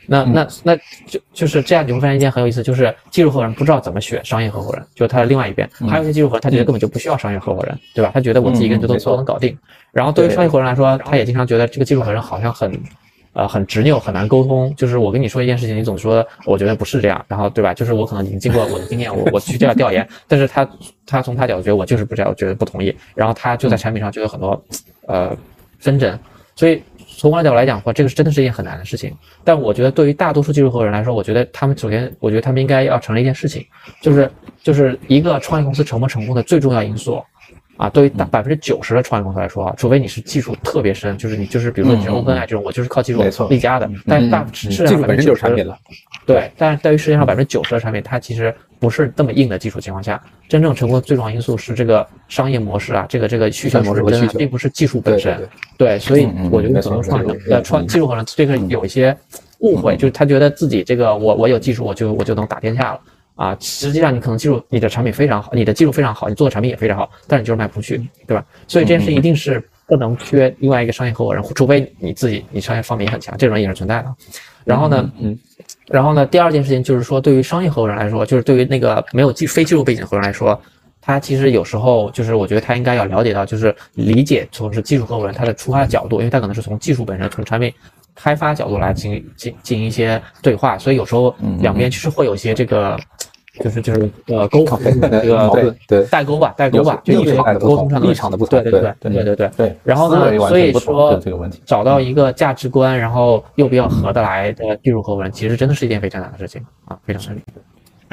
那那那就就是这样，你会发现一件很有意思，就是技术合伙人不知道怎么选商业合伙人，就是他的另外一边。还有一些技术合伙人，他觉得根本就不需要商业合伙人，对吧？他觉得我自己一个人就都都能搞定。然后对于商业合伙人来说，他也经常觉得这个技术合伙人好像很。呃，很执拗，很难沟通。就是我跟你说一件事情，你总说我觉得不是这样，然后对吧？就是我可能已经经过我的经验，我我去这样调研，但是他他从他角度觉得我就是不这样，我觉得不同意，然后他就在产品上就有很多呃纷争。所以从我的角度来讲的话，这个是真的是一件很难的事情。但我觉得对于大多数技术合伙人来说，我觉得他们首先，我觉得他们应该要承认一件事情，就是就是一个创业公司成不成功的最重要因素。啊，对于大百分之九十的创业公司来说啊，除非你是技术特别深，就是你就是比如说你是嗯嗯 OpenAI 这种，我就是靠技术立家的，但是大市场技术本身就是产品了。对，但是对于世界上百分之九十的产品，它其实不是这么硬的基础情况下，真正成功的最重要因素是这个商业模式啊，这个这个需求模式和需求是真的，并不是技术本身。对对，所以我觉得很多创没错呃创技术可能这个有一些误会，就是他觉得自己这个我我有技术我就我就能打天下了。啊，实际上你可能技术你的产品非常好，你的技术非常好，你做的产品也非常好，但是你就是卖不出去，对吧？所以这件事一定是不能缺另外一个商业合伙人，除非你自己你商业方面也很强，这种人也是存在的。然后呢，嗯，然后呢，第二件事情就是说，对于商业合伙人来说，就是对于那个没有技非技术背景的合伙人来说。他其实有时候就是，我觉得他应该要了解到，就是理解从事技术合伙人他的出发角度，因为他可能是从技术本身、从产品开发角度来进行进进行一些对话，所以有时候两边其实会有一些这个，就是就是呃沟这个矛盾对代沟吧，代沟吧，就立场沟通上的立场的不同，对对对对对对对。然后呢，所以说找到一个价值观，然后又比较合得来的技术合伙人，其实真的是一件非常难的事情啊，非常顺利。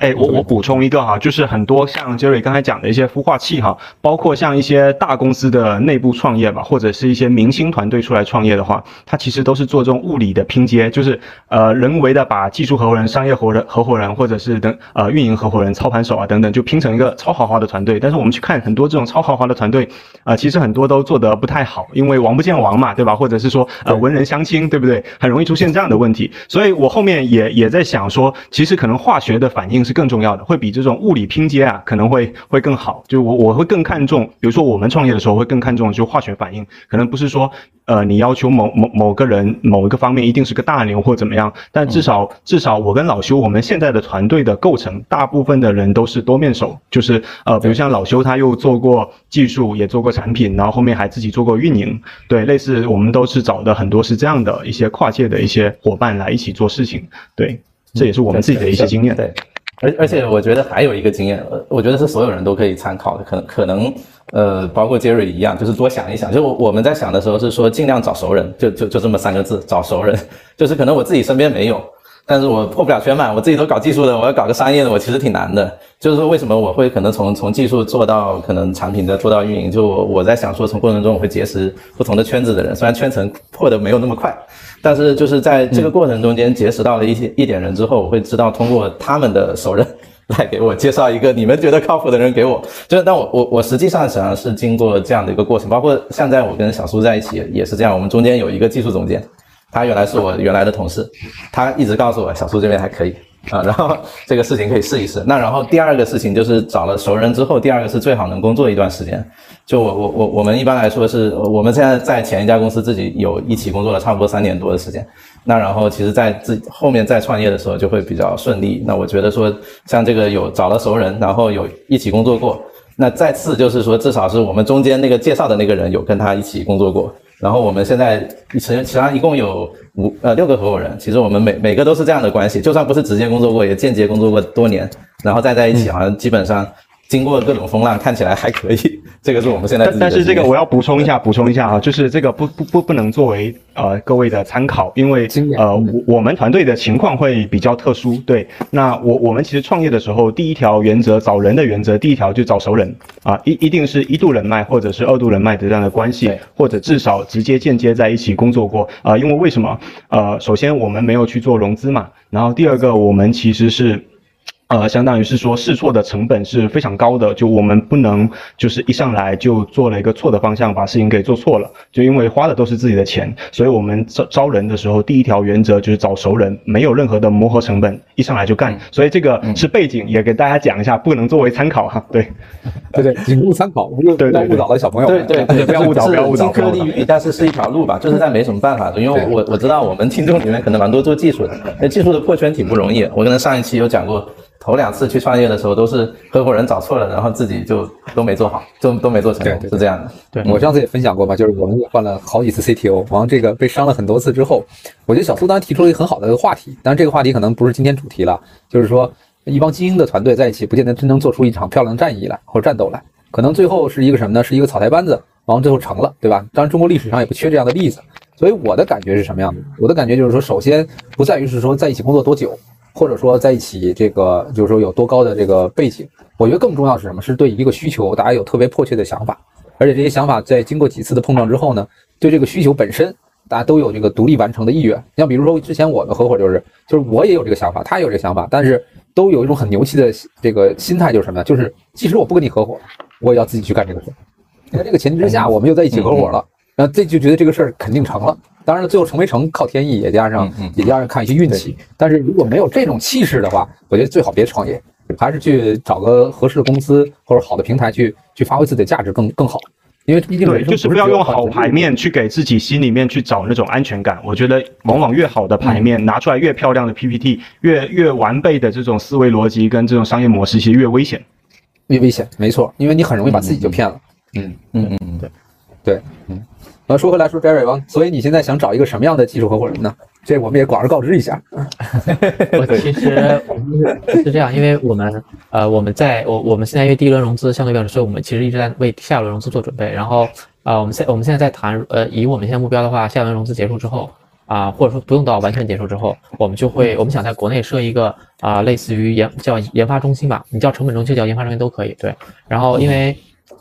哎，我我补充一个哈，就是很多像 Jerry 刚才讲的一些孵化器哈，包括像一些大公司的内部创业吧，或者是一些明星团队出来创业的话，它其实都是做这种物理的拼接，就是呃人为的把技术合伙人、商业合伙人、合伙人或者是等呃运营合伙人、操盘手啊等等，就拼成一个超豪华的团队。但是我们去看很多这种超豪华的团队，啊，其实很多都做得不太好，因为王不见王嘛，对吧？或者是说呃文人相亲，对不对？很容易出现这样的问题。所以我后面也也在想说，其实可能化学的反应是更重要的，会比。这种物理拼接啊，可能会会更好。就我我会更看重，比如说我们创业的时候会更看重就化学反应，可能不是说呃你要求某某某个人某一个方面一定是个大牛或怎么样，但至少至少我跟老修我们现在的团队的构成，大部分的人都是多面手，就是呃比如像老修他又做过技术，也做过产品，然后后面还自己做过运营，对，类似我们都是找的很多是这样的一些跨界的一些伙伴来一起做事情，对，这也是我们自己的一些经验。对。而而且我觉得还有一个经验，我觉得是所有人都可以参考的，可能可能呃，包括杰瑞一样，就是多想一想。就我们在想的时候是说尽量找熟人，就就就这么三个字，找熟人。就是可能我自己身边没有，但是我破不了圈嘛，我自己都搞技术的，我要搞个商业的，我其实挺难的。就是说为什么我会可能从从技术做到可能产品再做到运营，就我在想说从过程中我会结识不同的圈子的人，虽然圈层破的没有那么快。但是就是在这个过程中间结识到了一些一点人之后，我会知道通过他们的熟人来给我介绍一个你们觉得靠谱的人给我。就是，但我我我实际上实际上是经过这样的一个过程，包括现在我跟小苏在一起也是这样。我们中间有一个技术总监，他原来是我原来的同事，他一直告诉我小苏这边还可以。啊，然后这个事情可以试一试。那然后第二个事情就是找了熟人之后，第二个是最好能工作一段时间。就我我我我们一般来说是，我们现在在前一家公司自己有一起工作了差不多三年多的时间。那然后其实在自后面再创业的时候就会比较顺利。那我觉得说像这个有找了熟人，然后有一起工作过。那再次就是说至少是我们中间那个介绍的那个人有跟他一起工作过。然后我们现在其实其他一共有五呃六个合伙人，其实我们每每个都是这样的关系，就算不是直接工作过，也间接工作过多年，然后再在一起，好像基本上。经过各种风浪，看起来还可以。这个是我们现在。但是这个我要补充一下，补充一下啊，就是这个不不不不能作为呃各位的参考，因为呃我我们团队的情况会比较特殊。对，那我我们其实创业的时候，第一条原则找人的原则，第一条就找熟人啊，一一定是一度人脉或者是二度人脉的这样的关系，或者至少直接间接在一起工作过啊。因为为什么？呃，首先我们没有去做融资嘛，然后第二个我们其实是。呃，相当于是说试错的成本是非常高的，就我们不能就是一上来就做了一个错的方向，把事情给做错了。就因为花的都是自己的钱，所以我们招招人的时候，第一条原则就是找熟人，没有任何的磨合成本，一上来就干。所以这个是背景，也给大家讲一下，不能作为参考哈。对，对对，仅供参考，不要误导了小朋友。对对对，不要误导，不要误导。金科玉律，但是是一条路吧，就是在没什么办法的，因为我我知道我们听众里面可能蛮多做技术的，那技术的破圈挺不容易。我可能上一期有讲过。头两次去创业的时候，都是合伙人找错了，然后自己就都没做好，就都没做成功，是这样的。对我上次也分享过嘛，就是我们也换了好几次 CTO，然后这个被伤了很多次之后，我觉得小苏当时提出了一个很好的话题，当然这个话题可能不是今天主题了，就是说一帮精英的团队在一起，不见得真能做出一场漂亮的战役来或者战斗来，可能最后是一个什么呢？是一个草台班子，然后最后成了，对吧？当然中国历史上也不缺这样的例子，所以我的感觉是什么样的？我的感觉就是说，首先不在于是说在一起工作多久。或者说在一起，这个就是说有多高的这个背景，我觉得更重要是什么？是对一个需求，大家有特别迫切的想法，而且这些想法在经过几次的碰撞之后呢，对这个需求本身，大家都有这个独立完成的意愿。像比如说之前我的合伙就是，就是我也有这个想法，他也有这个想法，但是都有一种很牛气的这个心态，就是什么呢？就是即使我不跟你合伙，我也要自己去干这个事。在这个前提之下，我们又在一起合伙了，然后这就觉得这个事儿肯定成了。当然了，最后成没成靠天意，也加上也加上看一些运气。但是如果没有这种气势的话，我觉得最好别创业。还是去找个合适的公司或者好的平台去去发挥自己的价值更更好。因为毕竟对，就是不要用好牌面去给自己心里面去找那种安全感。我觉得往往越好的牌嗯面，拿出来越漂亮的 PPT，越越完备的这种思维逻辑跟这种商业模式，其实越危险。越危险，没错，因为你很容易把自己就骗了。嗯，嗯嗯嗯，对。对，嗯。那说回来说，Jerry 王，所以你现在想找一个什么样的技术合伙人呢？这我们也广而告之一下。我其实我们是是这样，因为我们呃我们在我我们现在因为第一轮融资相对比较少，所以我们其实一直在为下一轮融资做准备。然后呃我们现我们现在在谈呃以我们现在目标的话，下一轮融资结束之后啊、或者说不用到完全结束之后，我们就会我们想在国内设一个啊、类似于研叫研发中心吧，你叫成本中心叫研发中心都可以。对，然后因为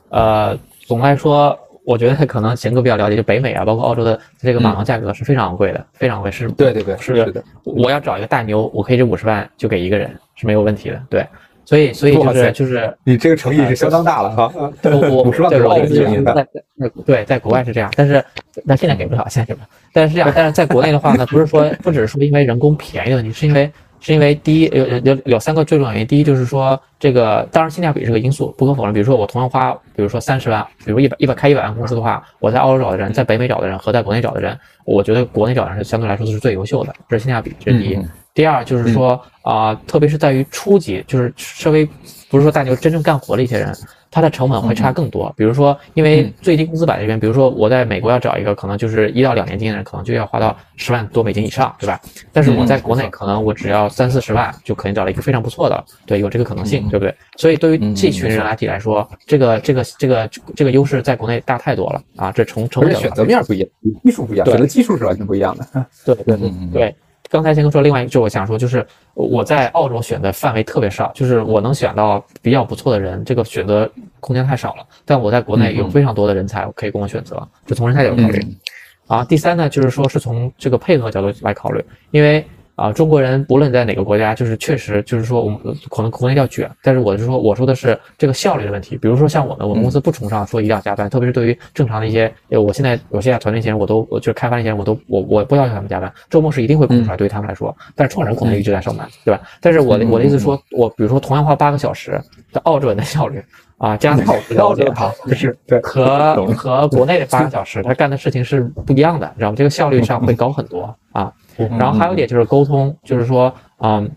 呃总的来说。我觉得可能贤哥比较了解，就北美啊，包括澳洲的这个马航价格是非常昂贵的，非常昂贵，是对对对，是是的，我要找一个大牛，我可以这五十万就给一个人是没有问题的，对，所以所以就是就是你这个诚意是相当大了哈。我我50万对给我我的意思对在国外是这样，但是但现在给不了，现在给不了，但是这样，但是在国内的话呢，不是说不只是说因为人工便宜的问题，是因为是因为第一有有有有三个最重要原因，第一就是说这个当然性价比是个因素，不可否认，比如说我同样花比如说三十万，比如一百一百开一百万公司的话，我在澳洲找的人，在北美找的人和在国内找的人，我觉得国内找的人是相对来说是最优秀的，这是性价比，这是第一。第二就是说啊、特别是在于初级，就是稍微不是说大牛真正干活的一些人，他的成本会差更多。比如说，因为最低工资摆这边，比如说我在美国要找一个可能就是一到两年经验的人，可能就要花到十万多美金以上，对吧？但是我在国内可能我只要三四十万就可以找到一个非常不错的，对，有这个可能性，对不对？所以对于这群人来体来说，这个这个这个这个优势在国内大太多了啊！这从成本选择面不一样，技术不一样，对选择技术是完全不一样的。对对对对。刚才先哥说，另外一个就是我想说，就是我在澳洲选的范围特别少，就是我能选到比较不错的人，这个选择空间太少了。但我在国内有非常多的人才可以供我选择，就从人才角度考虑。啊，第三呢，就是说是从这个配合角度来考虑，因为啊，中国人不论在哪个国家，就是确实就是说我们可能国内叫卷，但是我是说我说的是这个效率的问题。比如说像我们，我们公司不崇尚说一定要加班，特别是对于正常的一些，呃我现在我现在团队一些人，我都我就是开发那些人，我都我我不要求他们加班，周末是一定会空出来，对于他们来说，但是创始人可能一直在上班，对吧？但是我的我的意思说，我比如说同样花八个小时的澳洲人的效率啊，加上我 了解哈，是对，和和国内的八个小时，他干的事情是不一样的，你知道吗？这个效率上会高很多啊。然后还有一点就是沟通，就是说，嗯，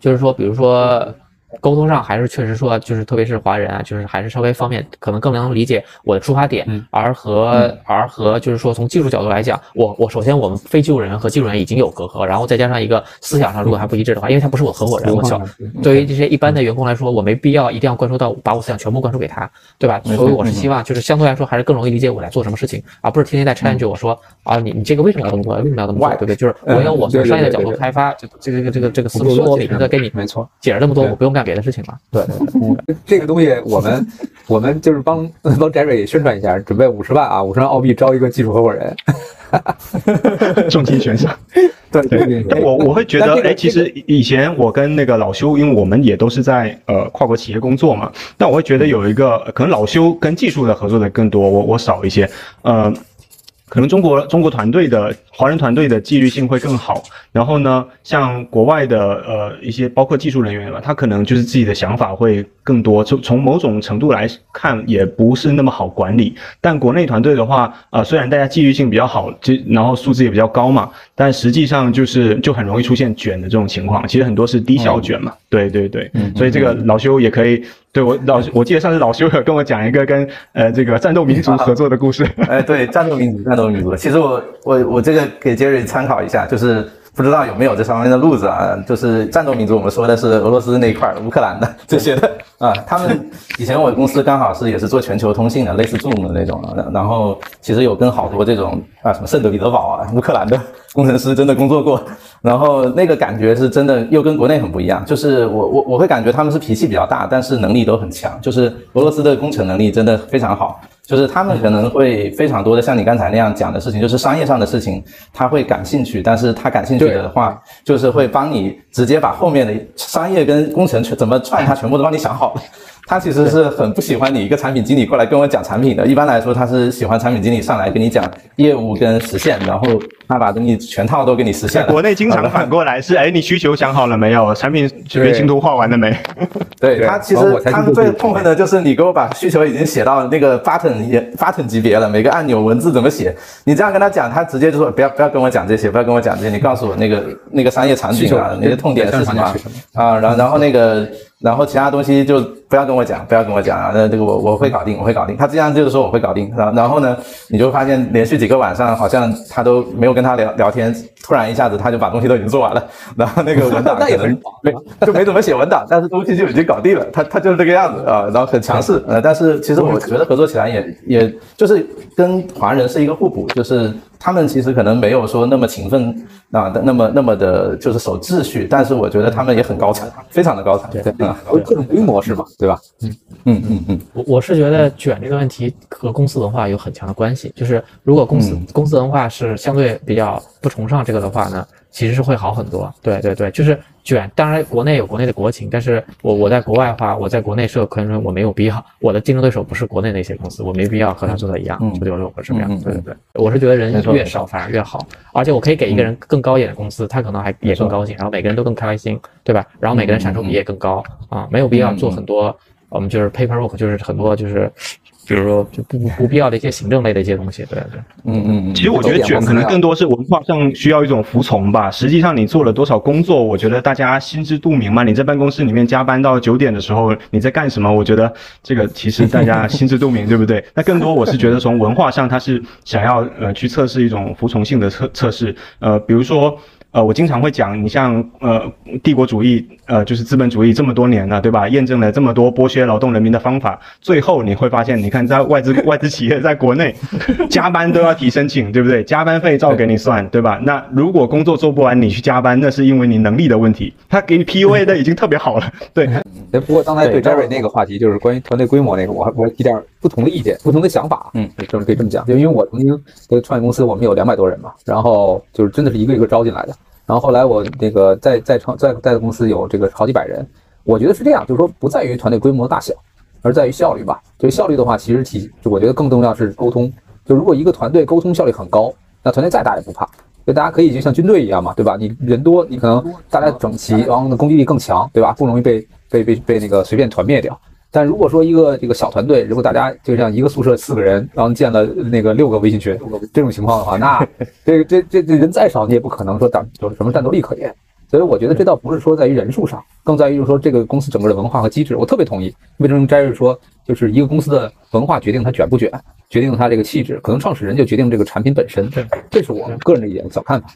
就是说，比如说。沟通上还是确实说，就是特别是华人啊，就是还是稍微方便，可能更能理解我的出发点，而和而和就是说从技术角度来讲，我我首先我们非技术人员和技术人员已经有隔阂，然后再加上一个思想上如果还不一致的话，因为他不是我合伙人，我小对于这些一般的员工来说，我没必要一定要灌输到把我思想全部灌输给他，对吧？所以我是希望就是相对来说还是更容易理解我来做什么事情，而不是天天在 challenge 我说啊你你这个为什么要这么做？为什么要这么做？对不对？就是我有我从商业的角度开发这这个这个这个这个思路，我每天在跟你没错，解释这么多，我不用干别的事情了。对对 这个东西我们 我们就是帮 帮 Jerry 宣传一下，准备五十万啊，五十万澳币招一个技术合伙人。重金悬赏。对对对我我会觉得，哎，其实以前我跟那个老修，因为我们也都是在呃跨国企业工作嘛，但我会觉得有一个可能老修跟技术的合作的更多，我我少一些，呃。可能中国中国团队的华人团队的纪律性会更好，然后呢，像国外的呃一些包括技术人员吧，他可能就是自己的想法会更多，从从某种程度来看也不是那么好管理。但国内团队的话，呃，虽然大家纪律性比较好，就然后素质也比较高嘛，但实际上就是就很容易出现卷的这种情况。其实很多是低效卷嘛，对对对，所以这个老修也可以。对我老我记得上次老修有跟我讲一个跟呃这个战斗民族合作的故事。哎，对，战斗民族，战斗民族。其实我我我这个给 Jerry 参考一下，就是不知道有没有这方面的路子啊。就是战斗民族，我们说的是俄罗斯那一块儿，乌克兰的这些的啊。他们以前我公司刚好是也是做全球通信的，类似 Zoom 的那种。然后其实有跟好多这种啊什么圣彼得堡啊，乌克兰的工程师真的工作过。然后那个感觉是真的又跟国内很不一样，就是我我我会感觉他们是脾气比较大，但是能力都很强。就是俄罗斯的工程能力真的非常好。就是他们可能会非常多的像你刚才那样讲的事情，就是商业上的事情，他会感兴趣，但是他感兴趣的话，就是会帮你直接把后面的商业跟工程全怎么串，他全部都帮你想好了。他其实是很不喜欢你一个产品经理过来跟我讲产品的。一般来说，他是喜欢产品经理上来跟你讲业务跟实现，然后他把东西全套都给你实现了。国内经常 反过来是，哎，你需求想好了没有？产品原型图画完了没？对他其实他们最痛恨的就是你给我把需求已经写到那个 button 也 button 级别了，每个按钮文字怎么写？你这样跟他讲，他直接就说不要不要跟我讲这些，不要跟我讲这些，你告诉我那个那个商业场景啊，那个痛点是什么啊？然后然后那个。然后其他东西就不要跟我讲，不要跟我讲啊！那这个我我会搞定，我会搞定。他这样就是说我会搞定，然？然后呢，你就发现连续几个晚上好像他都没有跟他聊聊天，突然一下子他就把东西都已经做完了，然后那个文档 那也很没就没怎么写文档，但是东西就已经搞定了。他他就是这个样子啊，然后很强势呃，但是其实我觉得合作起来也也就是跟华人是一个互补，就是他们其实可能没有说那么勤奋啊，那么那么的就是守秩序，但是我觉得他们也很高产，非常的高产。对啊。各种规模是嘛，对吧？嗯嗯嗯嗯，我我是觉得卷这个问题和公司文化有很强的关系。就是如果公司公司文化是相对比较不崇尚这个的话呢？其实是会好很多，对对对，就是卷。当然，国内有国内的国情，但是我我在国外的话，我在国内设可能我没有必要，我的竞争对手不是国内那些公司，我没必要和他做的一样，九九六或者什么样。对对对，我是觉得人越少反而越好，而且我可以给一个人更高一点的公司，他可能还也更高兴，然后每个人都更开心，对吧？然后每个人产出比也更高啊，没有必要做很多，我们就是 paper work，就是很多就是。比如说，就不不必要的一些行政类的一些东西，对对，嗯嗯嗯。其实我觉得卷可能更多是文化上需要一种服从吧。实际上你做了多少工作，我觉得大家心知肚明嘛。你在办公室里面加班到九点的时候，你在干什么？我觉得这个其实大家心知肚明，对不对？那更多我是觉得从文化上，他是想要呃去测试一种服从性的测测试，呃，比如说。呃，我经常会讲，你像呃帝国主义，呃就是资本主义这么多年了，对吧？验证了这么多剥削劳动人民的方法，最后你会发现，你看在外资外资企业在国内，加班都要提申请，对不对？加班费照给你算，对吧？那如果工作做不完，你去加班，那是因为你能力的问题。他给你 PUA 的已经特别好了，对。哎，不过刚才对 Jerry 那个话题，就是关于团队规模那个，我我提点不同的意见，不同的想法。嗯，这么可以这么讲，就因为我曾经在创业公司，我们有两百多人嘛，然后就是真的是一个一个招进来的。然后后来我那个在在创在在的公司有这个好几百人，我觉得是这样，就是说不在于团队规模大小，而在于效率吧。就效率的话，其实体就我觉得更重要是沟通。就如果一个团队沟通效率很高，那团队再大也不怕。就大家可以就像军队一样嘛，对吧？你人多，你可能大家整齐，然后呢攻击力更强，对吧？不容易被被被被那个随便团灭掉。但如果说一个这个小团队，如果大家就像一个宿舍四个人，然后建了那个六个微信群，这种情况的话，那 这这这这人再少，你也不可能说战有什么战斗力可言。所以我觉得这倒不是说在于人数上，更在于就是说这个公司整个的文化和机制。我特别同意魏征斋日说，就是一个公司的文化决定它卷不卷，决定它这个气质，可能创始人就决定这个产品本身。这这是我个人的一点小看法。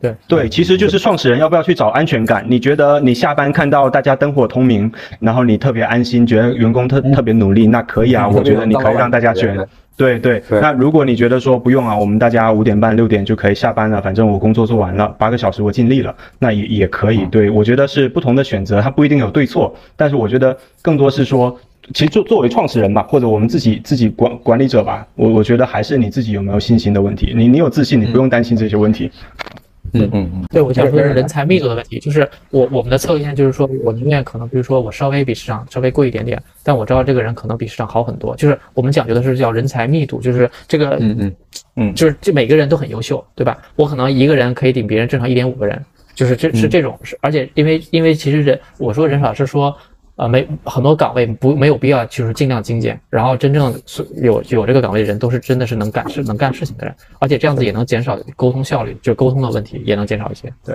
对对，其实就是创始人要不要去找安全感？你觉得你下班看到大家灯火通明，然后你特别安心，觉得员工特特别努力，那可以啊，我觉得你 可以让大家卷。对对，那如果你觉得说不用啊，我们大家五点半六点就可以下班了，反正我工作做完了，八个小时我尽力了，那也也可以。对我觉得是不同的选择，它不一定有对错，但是我觉得更多是说，其实作作为创始人吧，或者我们自己自己管管理者吧，我我觉得还是你自己有没有信心的问题。你你有自信，你不用担心这些问题。嗯嗯嗯嗯，对我想说的是人才密度的问题，就是我我们的策略就是说，我宁愿可能比如说我稍微比市场稍微贵一点点，但我知道这个人可能比市场好很多，就是我们讲究的是叫人才密度，就是这个嗯嗯嗯，就是这每个人都很优秀，对吧？我可能一个人可以顶别人正常一点五个人，就是这是这种是，而且因为因为其实人我说人少是说。啊，没很多岗位不没有必要，就是尽量精简，然后真正有有这个岗位的人都是真的是能干事能干事情的人，而且这样子也能减少沟通效率，就沟通的问题也能减少一些。对，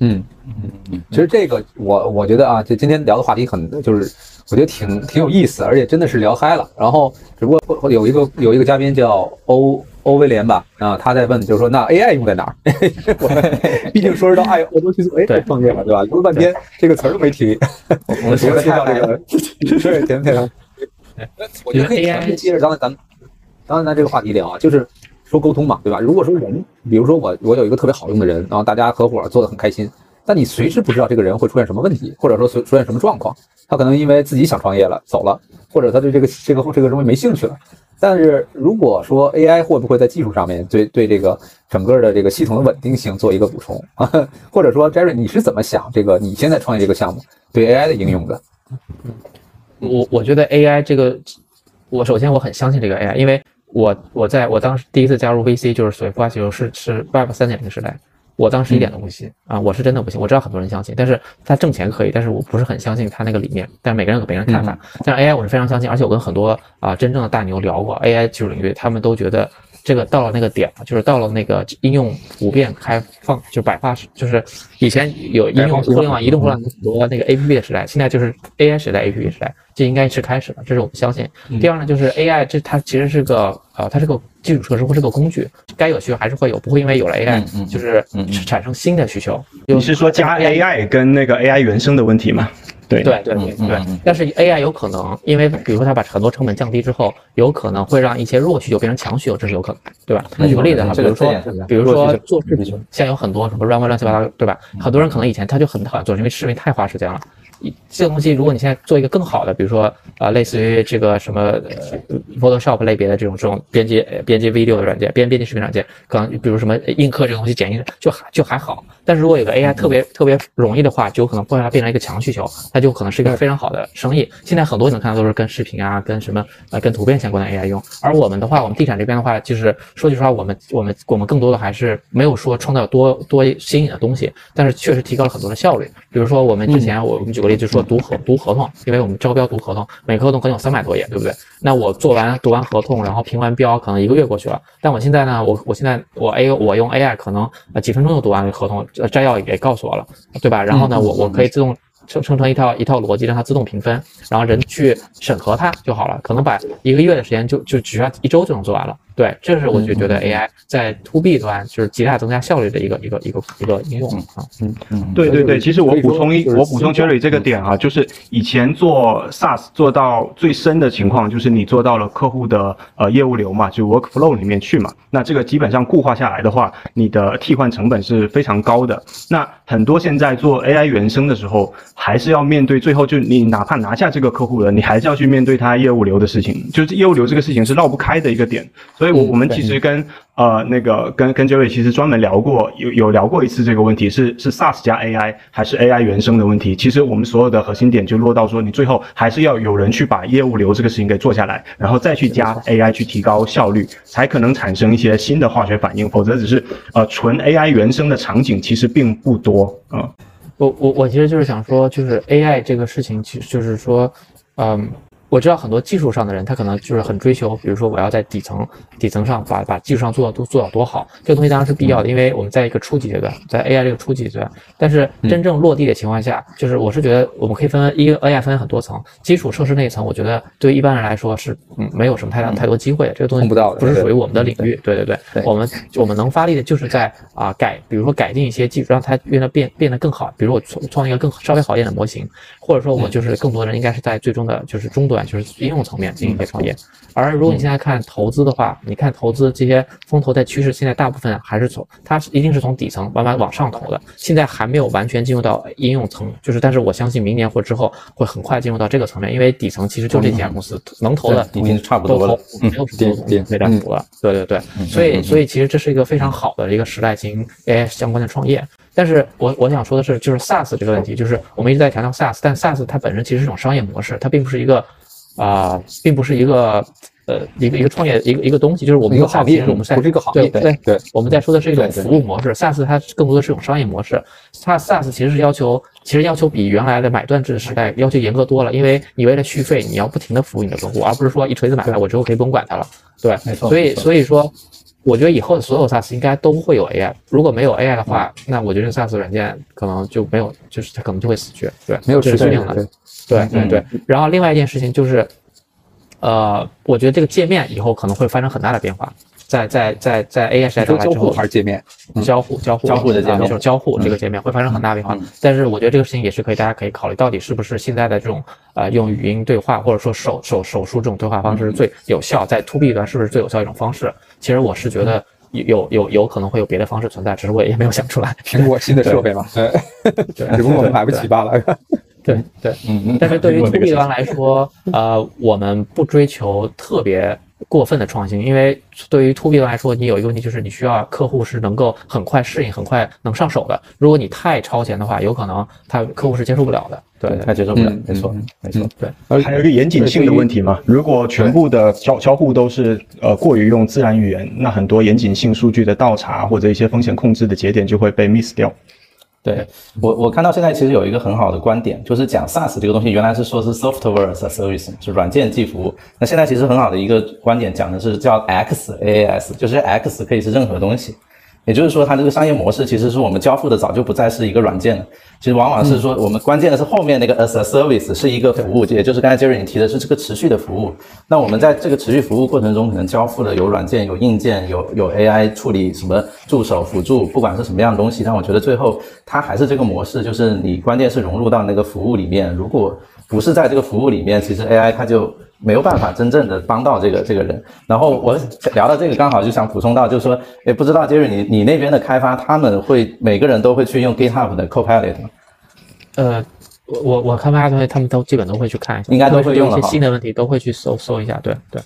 嗯嗯嗯，其实这个我我觉得啊，就今天聊的话题很就是我觉得挺挺有意思，而且真的是聊嗨了。然后只不过有一个有一个嘉宾叫欧。欧威廉吧，啊，他在问，就是说，那 AI 用在哪儿？我们 毕竟说是到爱欧洲去做，哎，创业了，对吧？说了半天，这个词儿都没提。我们学了介绍这个，对，前面。我觉得可以接着刚才咱们刚才咱这个话题聊啊，就是说沟通嘛，对吧？如果说人，比如说我，我有一个特别好用的人，然后大家合伙做的很开心，但你随时不知道这个人会出现什么问题，或者说出出现什么状况，他可能因为自己想创业了走了，或者他对这个这个这个东西没兴趣了。但是如果说 AI 会不会在技术上面对对这个整个的这个系统的稳定性做一个补充啊？或者说 Jerry 你是怎么想这个你现在创业这个项目对 AI 的应用的？嗯我我觉得 AI 这个，我首先我很相信这个 AI，因为我我在我当时第一次加入 VC 就是所谓孵化技术是是 Web 三点零时代，我当时一点都不信啊，我是真的不信。我知道很多人相信，但是他挣钱可以，但是我不是很相信他那个理念。但是每个人有每个人看法，但是 AI 我是非常相信，而且我跟很多啊真正的大牛聊过 AI 技术领域，他们都觉得。这个到了那个点了，就是到了那个应用普遍开放，就百花，就是以前有应用互联网、移动互联网很多那个 A P P 的时代，现在就是 A I 时代、A P P 时代，这应该是开始了，这是我们相信。第二呢，就是 A I 这它其实是个呃，它是个基础设施或是个工具，该有需求还是会有，不会因为有了 A I 就是产生新的需求。你是说加 A I 跟那个 A I 原生的问题吗？对对对对对，但是 AI 有可能，因为比如说它把很多成本降低之后，有可能会让一些弱需求变成强需求，这是有可能，对吧？举个例子哈，比如说比如说做视频，现在有很多什么 Runway 乱七八糟，对吧？很多人可能以前他就很讨厌做，因为视频太花时间了。这个东西，如果你现在做一个更好的，比如说啊，类似于这个什么 Photoshop 类别的这种这种编辑编辑 video 的软件，编编辑视频软件，可能比如什么映客这个东西剪映就还就还好。但是如果有个 AI 特别特别容易的话，就有可能会让它变成一个强需求，它就可能是一个非常好的生意。现在很多你能看到都是跟视频啊、跟什么呃、跟图片相关的 AI 用。而我们的话，我们地产这边的话，就是说句实话，我们我们我们更多的还是没有说创造多多新颖的东西，但是确实提高了很多的效率。比如说我们之前我我们举个例就是说读合读合同，因为我们招标读合同，每个合同可能有三百多页，对不对？那我做完读完合同，然后评完标，可能一个月过去了。但我现在呢，我我现在我 A 我用 AI 可能呃几分钟就读完了合同，摘要也告诉我了，对吧？然后呢，我我可以自动。生生成一套一套逻辑，让它自动评分，然后人去审核它就好了。可能把一个月的时间就就只需要一周就能做完了。对，这是我就觉得 AI 在 To B 端就是极大增加效率的一个一个一个一个应用啊。嗯嗯，对对对，其实我补充一我补充 Jerry 这个点啊，就是以前做 SaaS 做到最深的情况，就是你做到了客户的呃业务流嘛，就 Workflow 里面去嘛。那这个基本上固化下来的话，你的替换成本是非常高的。那很多现在做 AI 原生的时候。还是要面对最后，就你哪怕拿下这个客户了，你还是要去面对他业务流的事情，就是业务流这个事情是绕不开的一个点。所以，我我们其实跟呃那个跟跟 Jerry 其实专门聊过，有有聊过一次这个问题，是是 SaaS 加 AI 还是 AI 原生的问题。其实我们所有的核心点就落到说，你最后还是要有人去把业务流这个事情给做下来，然后再去加 AI 去提高效率，才可能产生一些新的化学反应。否则只是呃纯 AI 原生的场景其实并不多啊。我我我其实就是想说，就是 AI 这个事情，其实就是说，嗯。我知道很多技术上的人，他可能就是很追求，比如说我要在底层底层上把把技术上做到都做到多好，这个东西当然是必要的，因为我们在一个初级阶段，在 AI 这个初级阶段，但是真正落地的情况下，就是我是觉得我们可以分一个 AI 分很多层，基础设施那一层，我觉得对于一般人来说是嗯没有什么太大太多机会，这个东西不是属于我们的领域，对对对，我们我们能发力的就是在啊改，比如说改进一些技术，让它变得变变得更好，比如我创创一个更稍微好一点的模型，或者说我就是更多的人应该是在最终的就是终端。就是应用层面进行一些创业，而如果你现在看投资的话，你看投资这些风投在趋势，现在大部分还是从它一定是从底层慢慢往上投的，现在还没有完全进入到应用层，就是但是我相信明年或之后会很快进入到这个层面，因为底层其实就这几家公司能投的已经差不多了，没有什么没占主了，对对对，所以所以其实这是一个非常好的一个时代进行 AI 相关的创业，但是我我想说的是，就是 SaaS 这个问题，就是我们一直在强调 SaaS，但 SaaS 它本身其实是一种商业模式，它并不是一个。啊，并不是一个呃一个一个创业一个一个东西，就是我们一个行业，我们不是一个行业，对对，我们在说的是一种服务模式。SaaS 它更多的是一种商业模式，它 SaaS 其实是要求，其实要求比原来的买断制时代要求严格多了，因为你为了续费，你要不停的服务你的客户，而不是说一锤子买卖，我之后可以不用管它了。对，没错。所以所以说，我觉得以后的所有 SaaS 应该都会有 AI，如果没有 AI 的话，那我觉得 SaaS 软件可能就没有，就是它可能就会死去。对，没有持续性的。对对对。然后另外一件事情就是。呃，我觉得这个界面以后可能会发生很大的变化，在在在在 AI 时代到来之后，还是界面交互交互交互的界面，就是交互这个界面会发生很大变化。但是我觉得这个事情也是可以，大家可以考虑到底是不是现在的这种呃用语音对话或者说手手手术这种对话方式是最有效，在 To B 端是不是最有效一种方式？其实我是觉得有有有可能会有别的方式存在，只是我也没有想出来。苹果新的设备嘛，对，只不过我们买不起罢了。对对，嗯嗯，但是对于 To B 端来说，呃，我们不追求特别过分的创新，因为对于 to B 端来说，你有一个问题就是你需要客户是能够很快适应、很快能上手的。如果你太超前的话，有可能他客户是接受不了的。对，他接受不了嗯，没错嗯，没错。对，还有一个严谨性的问题嘛，如果全部的交交互都是呃过于用自然语言，那很多严谨性数据的倒查或者一些风险控制的节点就会被 miss 掉。对我，我看到现在其实有一个很好的观点，就是讲 SaaS 这个东西，原来是说是 software as a service，是软件即服务。那现在其实很好的一个观点讲的是叫 XaaS，就是 X 可以是任何东西。也就是说，它这个商业模式其实是我们交付的早就不再是一个软件了，其实往往是说我们关键的是后面那个 as a service 是一个服务，也就是刚才 Jerry 你提的是这个持续的服务。那我们在这个持续服务过程中，可能交付的有软件、有硬件、有有 AI 处理什么助手辅助，不管是什么样的东西，但我觉得最后它还是这个模式，就是你关键是融入到那个服务里面。如果不是在这个服务里面，其实 AI 它就没有办法真正的帮到这个这个人。然后我聊到这个，刚好就想补充到，就是说，也不知道 Jerry 你你那边的开发，他们会每个人都会去用 GitHub 的 Copilot 吗？呃，我我我开发团队他们都基本都会去看一下，应该都会特别是有一些用了新的问题都会去搜搜一下。对对。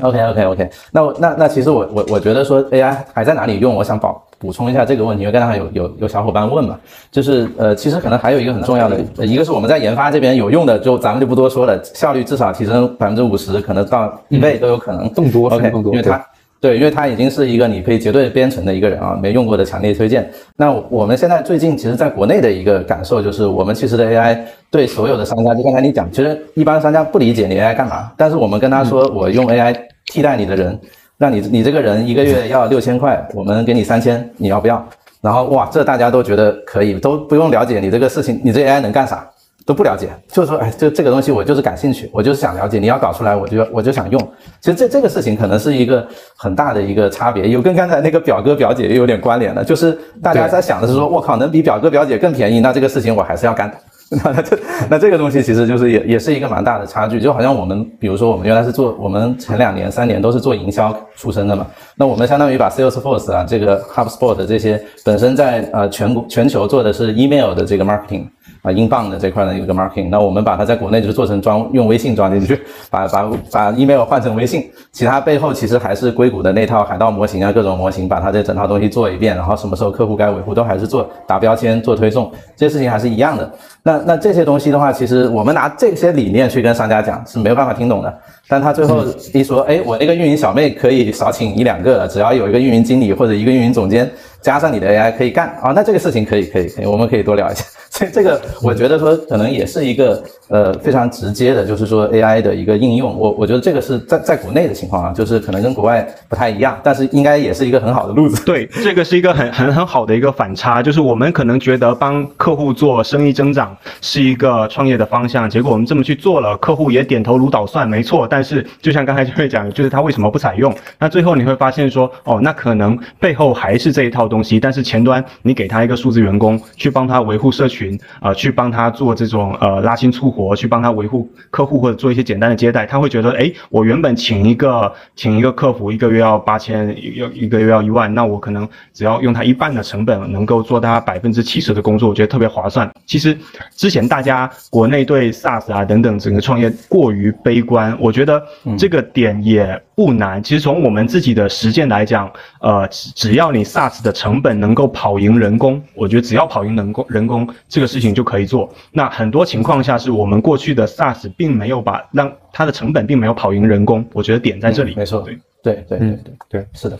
OK OK OK，那我那那其实我我我觉得说 AI 还在哪里用，我想补补充一下这个问题，因为刚才有有有小伙伴问嘛，就是呃其实可能还有一个很重要的，呃一个是我们在研发这边有用的，就咱们就不多说了，效率至少提升百分之五十，可能到一倍都有可能，更多 OK，更多因为它。对，因为它已经是一个你可以绝对编程的一个人啊，没用过的强烈推荐。那我们现在最近其实，在国内的一个感受就是，我们其实的 AI 对所有的商家，就刚才你讲，其实一般商家不理解你 AI 干嘛，但是我们跟他说，我用 AI 替代你的人，让你你这个人一个月要六千块，我们给你三千，你要不要？然后哇，这大家都觉得可以，都不用了解你这个事情，你这 AI 能干啥？都不了解，就是说，哎，这这个东西我就是感兴趣，我就是想了解，你要搞出来，我就我就想用。其实这这个事情可能是一个很大的一个差别，有跟刚才那个表哥表姐也有点关联的，就是大家在想的是说，我靠，能比表哥表姐更便宜，那这个事情我还是要干的。那这那这个东西其实就是也也是一个蛮大的差距，就好像我们比如说我们原来是做我们前两年三年都是做营销出身的嘛，那我们相当于把 Salesforce 啊这个 HubSpot 这些本身在呃全国全球做的是 email 的这个 marketing。英镑的这块呢有个 marking，那我们把它在国内就是做成装用微信装进去，把把把 email 换成微信，其他背后其实还是硅谷的那套海盗模型啊，各种模型，把它这整套东西做一遍，然后什么时候客户该维护都还是做打标签、做推送，这些事情还是一样的。那那这些东西的话，其实我们拿这些理念去跟商家讲是没有办法听懂的，但他最后一说，哎，我那个运营小妹可以少请一两个，只要有一个运营经理或者一个运营总监加上你的 AI 可以干啊，那这个事情可以可以可以，我们可以多聊一下。这这个我觉得说可能也是一个呃非常直接的，就是说 AI 的一个应用。我我觉得这个是在在国内的情况啊，就是可能跟国外不太一样，但是应该也是一个很好的路子。对，这个是一个很很很好的一个反差，就是我们可能觉得帮客户做生意增长是一个创业的方向，结果我们这么去做了，客户也点头如捣蒜，没错。但是就像刚才 就会讲，就是他为什么不采用？那最后你会发现说，哦，那可能背后还是这一套东西，但是前端你给他一个数字员工去帮他维护社群，呃，去帮他做这种呃拉新促活，去帮他维护客户或者做一些简单的接待，他会觉得，哎，我原本请一个请一个客服一个月要八千，要一个月要一万，那我可能只要用他一半的成本，能够做他百分之七十的工作，我觉得特别划算。其实之前大家国内对 SaaS 啊等等整个创业过于悲观，我觉得这个点也不难。其实从我们自己的实践来讲，呃，只只要你 SaaS 的成本能够跑赢人工，我觉得只要跑赢人工，人工这个事情就可以做。那很多情况下是我们过去的 SaaS 并没有把让它的成本并没有跑赢人工，我觉得点在这里。没错，对。对对对嗯对对，是的，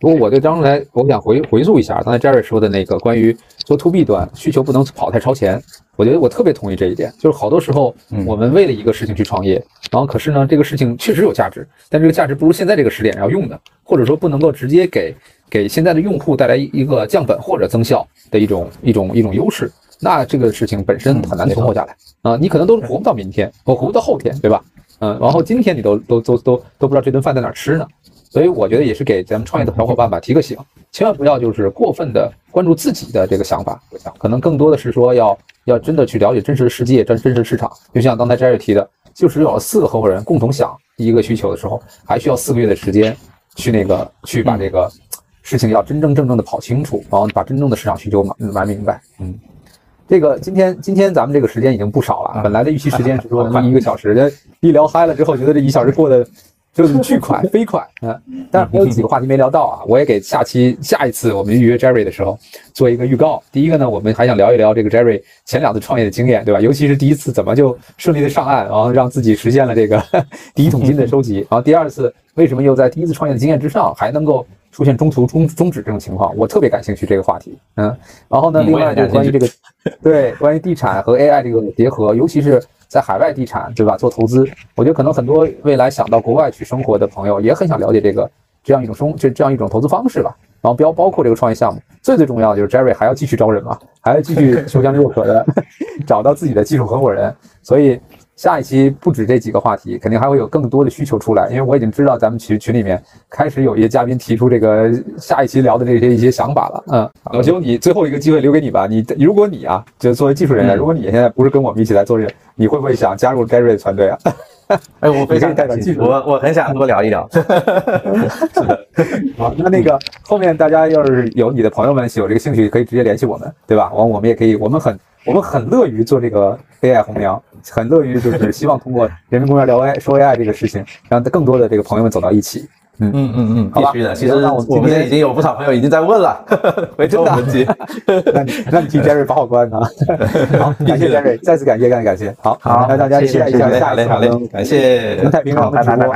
不过我对刚才我想回回溯一下刚才 Jerry 说的那个关于做 to B 端需求不能跑太超前，我觉得我特别同意这一点。就是好多时候嗯我们为了一个事情去创业，然后可是呢这个事情确实有价值，但这个价值不如现在这个时点要用的，或者说不能够直接给给现在的用户带来一个降本或者增效的一种一种一种优势，那这个事情本身很难存活下来啊、你可能都活不到明天，我活不到后天，对吧？嗯，然后今天你都都都都都不知道这顿饭在哪儿吃呢。所以我觉得也是给咱们创业的小伙伴吧提个醒，千万不要就是过分的关注自己的这个想法，可能更多的是说要要真的去了解真实的世界、真真实市场。就像刚才 Jerry 提的，就是有了四个合伙人共同想一个需求的时候，还需要四个月的时间去那个去把这个事情要真真正正的跑清楚，然后把真正的市场需求玩玩明白。嗯。这个今天今天咱们这个时间已经不少了，本来的预期时间是说能一个小时，这一聊嗨了之后，觉得这一小时过得就是巨快 飞快，嗯，但是还有几个话题没聊到啊，我也给下期下一次我们预约 Jerry 的时候做一个预告。第一个呢，我们还想聊一聊这个 Jerry 前两次创业的经验，对吧？尤其是第一次怎么就顺利的上岸，然后让自己实现了这个 第一桶金的收集，然后第二次为什么又在第一次创业的经验之上还能够出现中途终终止这种情况，我特别感兴趣这个话题，嗯，然后呢，另外就是关于这个对关于地产和 AI 这个结合，尤其是。在海外地产，对吧？做投资，我觉得可能很多未来想到国外去生活的朋友，也很想了解这个这样一种生就这样一种投资方式吧。然后包包括这个创业项目，最最重要的就是 Jerry 还要继续招人嘛，还要继续修江若渴的找到自己的技术合伙人，所以。下一期不止这几个话题，肯定还会有更多的需求出来。因为我已经知道咱们群群里面开始有一些嘉宾提出这个下一期聊的这些一些想法了。嗯，老邱，你最后一个机会留给你吧。你如果你啊，就作为技术人员，如果你现在不是跟我们一起来做这，你会不会想加入 Gary 的团队啊？哎，我非常代表技术，我我很想多聊一聊。好，那那个后面大家要是有你的朋友们有这个兴趣，可以直接联系我们，对吧？完我们也可以，我们很。我们很乐于做这个 AI 红娘，很乐于就是希望通过人民公园聊 AI 说 AI 这个事情，让更多的这个朋友们走到一起。嗯嗯嗯嗯，必须的。其实我们已经有不少朋友已经在问了，回头我们接。那你那你替 Jerry 把好关啊。好，感谢 Jerry，再次感谢，感谢感谢。好，好，那大家期待一下下一次感谢能太平让我们直播。